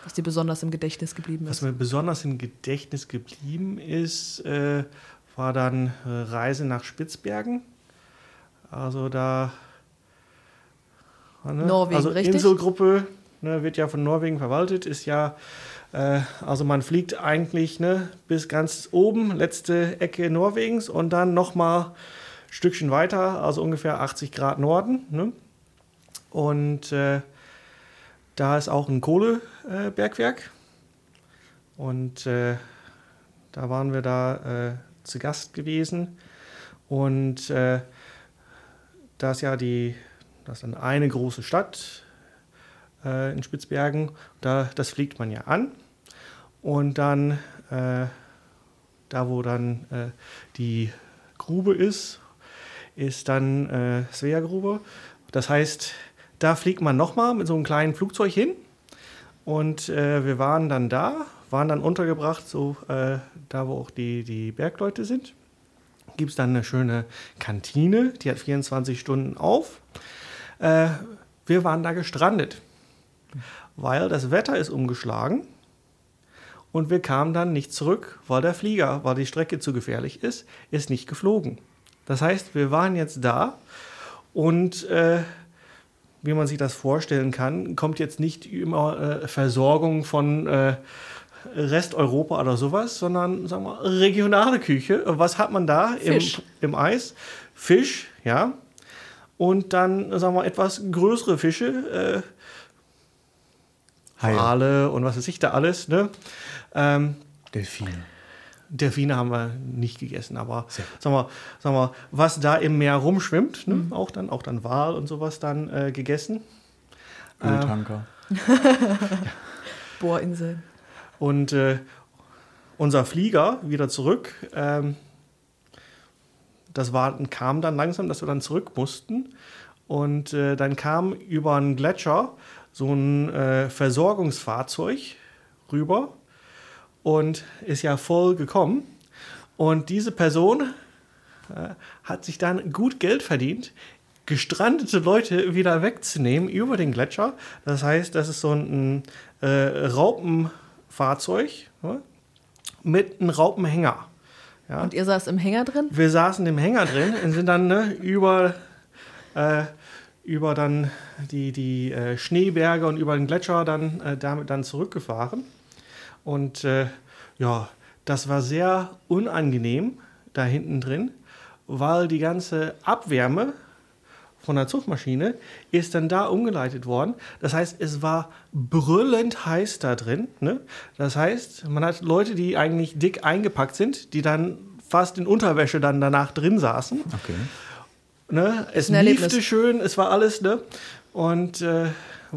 was dir besonders im Gedächtnis geblieben Was ist? mir besonders im Gedächtnis geblieben ist, äh, war dann äh, Reise nach Spitzbergen. Also da. Ne? Norwegen, also richtig? Inselgruppe ne, wird ja von Norwegen verwaltet, ist ja. Äh, also man fliegt eigentlich ne, bis ganz oben, letzte Ecke Norwegens und dann nochmal ein Stückchen weiter, also ungefähr 80 Grad Norden. Ne? Und äh, da ist auch ein Kohlebergwerk. Bergwerk. Und äh, da waren wir da äh, zu Gast gewesen. Und äh, da ist ja die, das ist dann eine große Stadt äh, in Spitzbergen. Da, das fliegt man ja an. Und dann, äh, da wo dann äh, die Grube ist, ist dann äh, Svea-Grube. Das heißt, da fliegt man nochmal mit so einem kleinen Flugzeug hin. Und äh, wir waren dann da, waren dann untergebracht, so äh, da, wo auch die, die Bergleute sind. Gibt es dann eine schöne Kantine, die hat 24 Stunden auf. Äh, wir waren da gestrandet, weil das Wetter ist umgeschlagen und wir kamen dann nicht zurück, weil der Flieger, weil die Strecke zu gefährlich ist, ist nicht geflogen. Das heißt, wir waren jetzt da und äh, wie man sich das vorstellen kann, kommt jetzt nicht immer äh, Versorgung von äh, Resteuropa oder sowas, sondern sagen wir, regionale Küche. Was hat man da im, im Eis? Fisch, ja. Und dann, sagen wir, etwas größere Fische, äh, Haie. Und was weiß ich da alles. Ne? Ähm, Delfine. Delfine haben wir nicht gegessen, aber sagen wir, sagen wir, was da im Meer rumschwimmt, ne? auch, dann, auch dann Wal und sowas dann äh, gegessen. Öltanker. Bohrinsel. Und äh, unser Flieger wieder zurück, ähm, das war, kam dann langsam, dass wir dann zurück mussten. Und äh, dann kam über einen Gletscher so ein äh, Versorgungsfahrzeug rüber und ist ja voll gekommen. Und diese Person äh, hat sich dann gut Geld verdient, gestrandete Leute wieder wegzunehmen über den Gletscher. Das heißt, das ist so ein äh, Raupenfahrzeug ne, mit einem Raupenhänger. Ja. Und ihr saß im Hänger drin? Wir saßen im Hänger drin und sind dann ne, über, äh, über dann die, die äh, Schneeberge und über den Gletscher dann äh, damit dann zurückgefahren. Und äh, ja, das war sehr unangenehm da hinten drin, weil die ganze Abwärme von der Zugmaschine ist dann da umgeleitet worden. Das heißt, es war brüllend heiß da drin. Ne? Das heißt, man hat Leute, die eigentlich dick eingepackt sind, die dann fast in Unterwäsche dann danach drin saßen. Okay. Ne? Es liefte schön, es war alles, ne? Und äh,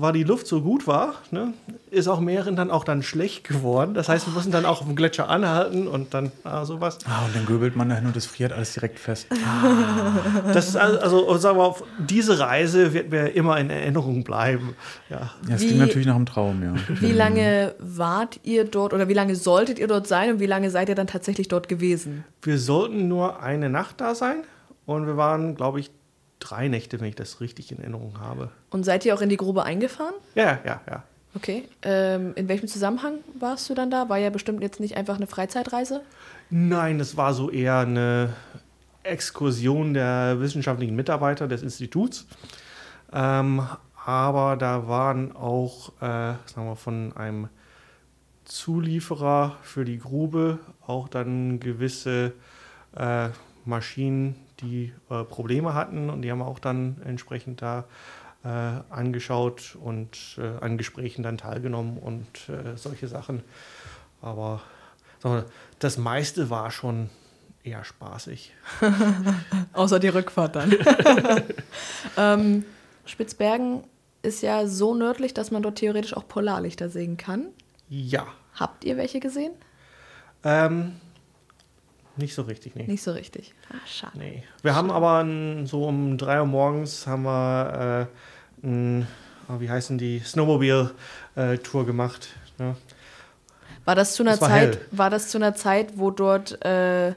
weil die Luft so gut war, ne, ist auch mehreren dann auch dann schlecht geworden. Das heißt, wir mussten dann auch auf dem Gletscher anhalten und dann ah, sowas. Ah, und dann göbelt man dahin und es friert alles direkt fest. Das ist also, also sagen wir, auf diese Reise wird mir immer in Erinnerung bleiben. Ja. Ja, es Wie- klingt natürlich nach einem Traum, ja. Wie lange wart ihr dort oder wie lange solltet ihr dort sein und wie lange seid ihr dann tatsächlich dort gewesen? Wir sollten nur eine Nacht da sein und wir waren, glaube ich, drei Nächte, wenn ich das richtig in Erinnerung habe. Und seid ihr auch in die Grube eingefahren? Ja, ja, ja. Okay. Ähm, in welchem Zusammenhang warst du dann da? War ja bestimmt jetzt nicht einfach eine Freizeitreise. Nein, es war so eher eine Exkursion der wissenschaftlichen Mitarbeiter des Instituts. Ähm, aber da waren auch, äh, sagen wir, von einem Zulieferer für die Grube auch dann gewisse äh, Maschinen, die äh, Probleme hatten und die haben auch dann entsprechend da äh, angeschaut und äh, an Gesprächen dann teilgenommen und äh, solche Sachen. Aber das meiste war schon eher spaßig. Außer die Rückfahrt dann. ähm, Spitzbergen ist ja so nördlich, dass man dort theoretisch auch Polarlichter sehen kann. Ja, Habt ihr welche gesehen? ähm, nicht so richtig, nee. Nicht so richtig. Ah, schade. nee. Wir haben aber n- so um 3 Uhr morgens haben wir, äh, n, oh, wie heißen die, Snowmobile-Tour gemacht. Ne? War das zu einer Es war Zeit, hell. war das zu einer Zeit, wo dort äh,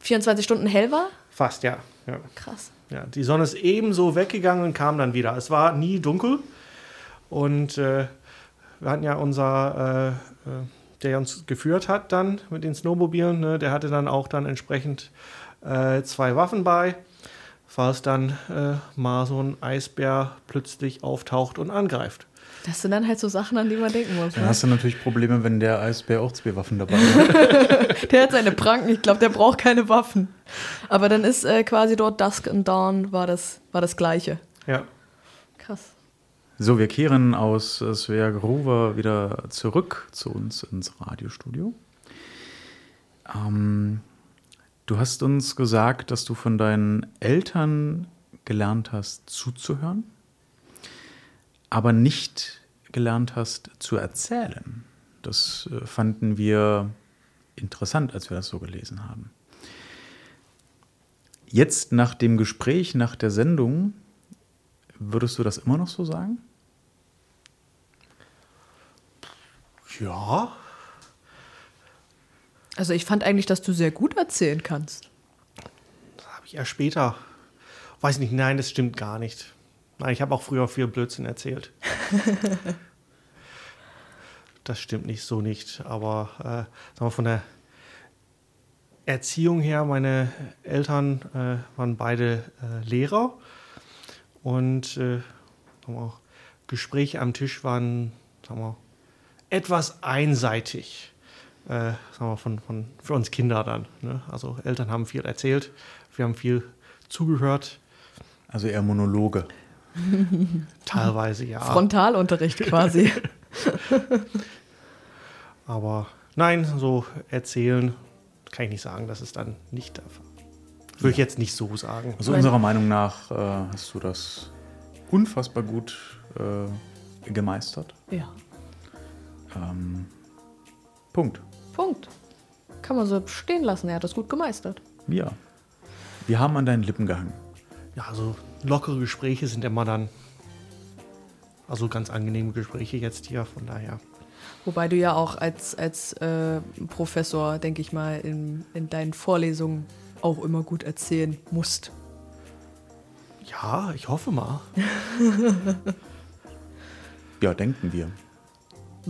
24 Stunden hell war? Fast, ja. ja. Krass. Ja, die Sonne ist ebenso weggegangen und kam dann wieder. Es war nie dunkel. Und äh, wir hatten ja unser, äh, äh, der uns geführt hat dann mit den Snowmobilen, ne, der hatte dann auch dann entsprechend äh, zwei Waffen bei, falls dann äh, mal so ein Eisbär plötzlich auftaucht und angreift. Das sind dann halt so Sachen, an die man denken muss. Dann Ne? hast du natürlich Probleme, wenn der Eisbär auch zwei Waffen dabei hat. Der hat seine Pranken, ich glaube, der braucht keine Waffen. Aber dann ist äh, quasi dort Dusk and Dawn war das, war das Gleiche. Ja. Krass. So, wir kehren aus Svea Grover wieder zurück zu uns ins Radiostudio. Ähm, du hast uns gesagt, dass du von deinen Eltern gelernt hast, zuzuhören, aber nicht gelernt hast, zu erzählen. Das äh, fanden wir interessant, als wir das so gelesen haben. Jetzt nach dem Gespräch, nach der Sendung, würdest du das immer noch so sagen? Ja. Also ich fand eigentlich, dass du sehr gut erzählen kannst. Das habe ich erst später. Weiß nicht, nein, das stimmt gar nicht. Nein, ich habe auch früher viel Blödsinn erzählt. das stimmt nicht so nicht. Aber äh, sagen wir, von der Erziehung her, meine Eltern äh, waren beide äh, Lehrer. Und äh, wir, Gespräche am Tisch waren sagen wir, etwas einseitig. Äh, sagen wir, von, von, für uns Kinder dann. Ne? Also Eltern haben viel erzählt, wir haben viel zugehört. Also eher Monologe. Teilweise ja. Frontalunterricht quasi. Aber nein, so erzählen kann ich nicht sagen, das ist dann nicht der Fall. Würde ich jetzt nicht so sagen. Also unserer Meinung nach äh, hast du das unfassbar gut äh, gemeistert. Ja. Ähm, Punkt. Punkt. Kann man so stehen lassen. Er hat das gut gemeistert. Ja. Wir haben an deinen Lippen gehangen. Ja, also lockere Gespräche sind immer dann, also ganz angenehme Gespräche jetzt hier, von daher. Wobei du ja auch als, als äh, Professor, denke ich mal, in, in deinen Vorlesungen auch immer gut erzählen musst. Ja, ich hoffe mal. ja, denken wir.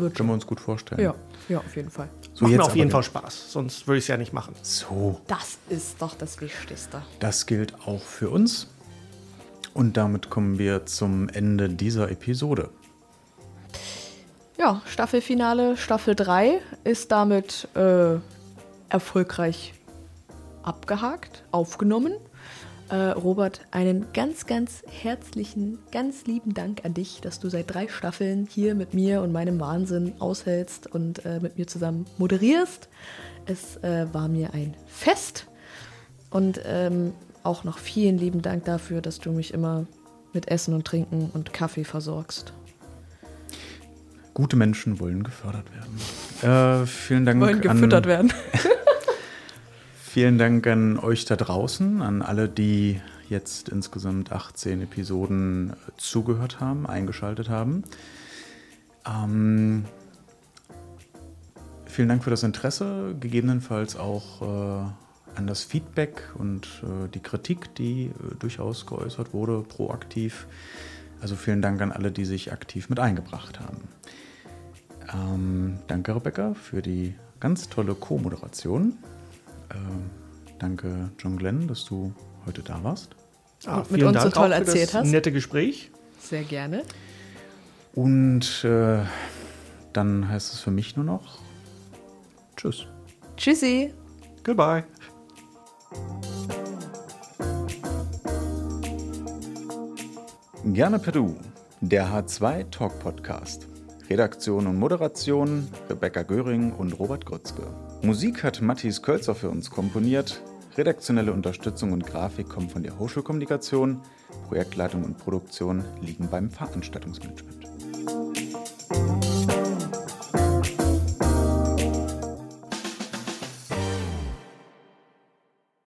Wird Können wir uns gut vorstellen. Ja, ja auf jeden Fall. So Macht mir auf jeden Fall Spaß, sonst würde ich es ja nicht machen. So. Das ist doch das Wichtigste. Das gilt auch für uns. Und damit kommen wir zum Ende dieser Episode. Ja, Staffelfinale, Staffel 3 ist damit äh, erfolgreich abgehakt, aufgenommen. Äh, Robert, einen ganz, ganz herzlichen, ganz lieben Dank an dich, dass du seit drei Staffeln hier mit mir und meinem Wahnsinn aushältst und äh, mit mir zusammen moderierst. Es äh, war mir ein Fest und ähm, auch noch vielen lieben Dank dafür, dass du mich immer mit Essen und Trinken und Kaffee versorgst. Gute Menschen wollen gefördert werden. Äh, vielen Dank. Wollen gefüttert an, werden. Vielen Dank an euch da draußen, an alle, die jetzt insgesamt 18 Episoden zugehört haben, eingeschaltet haben. Ähm, vielen Dank für das Interesse, gegebenenfalls auch äh, an das Feedback und äh, die Kritik, die äh, durchaus geäußert wurde, proaktiv. Also vielen Dank an alle, die sich aktiv mit eingebracht haben. Ähm, danke, Rebecca, für die ganz tolle Co-Moderation. Ähm, danke, John Glenn, dass du heute da warst. Ah, mit uns Dank so toll erzählt hast. Nette Gespräch. Sehr gerne. Und äh, dann heißt es für mich nur noch Tschüss. Tschüssi. Goodbye. Gerne per Du, der H2 Talk Podcast. Redaktion und Moderation Rebecca Göring und Robert Grützke. Musik hat Matthias Kölzer für uns komponiert. Redaktionelle Unterstützung und Grafik kommen von der Hochschulkommunikation. Projektleitung und Produktion liegen beim Veranstaltungsmanagement.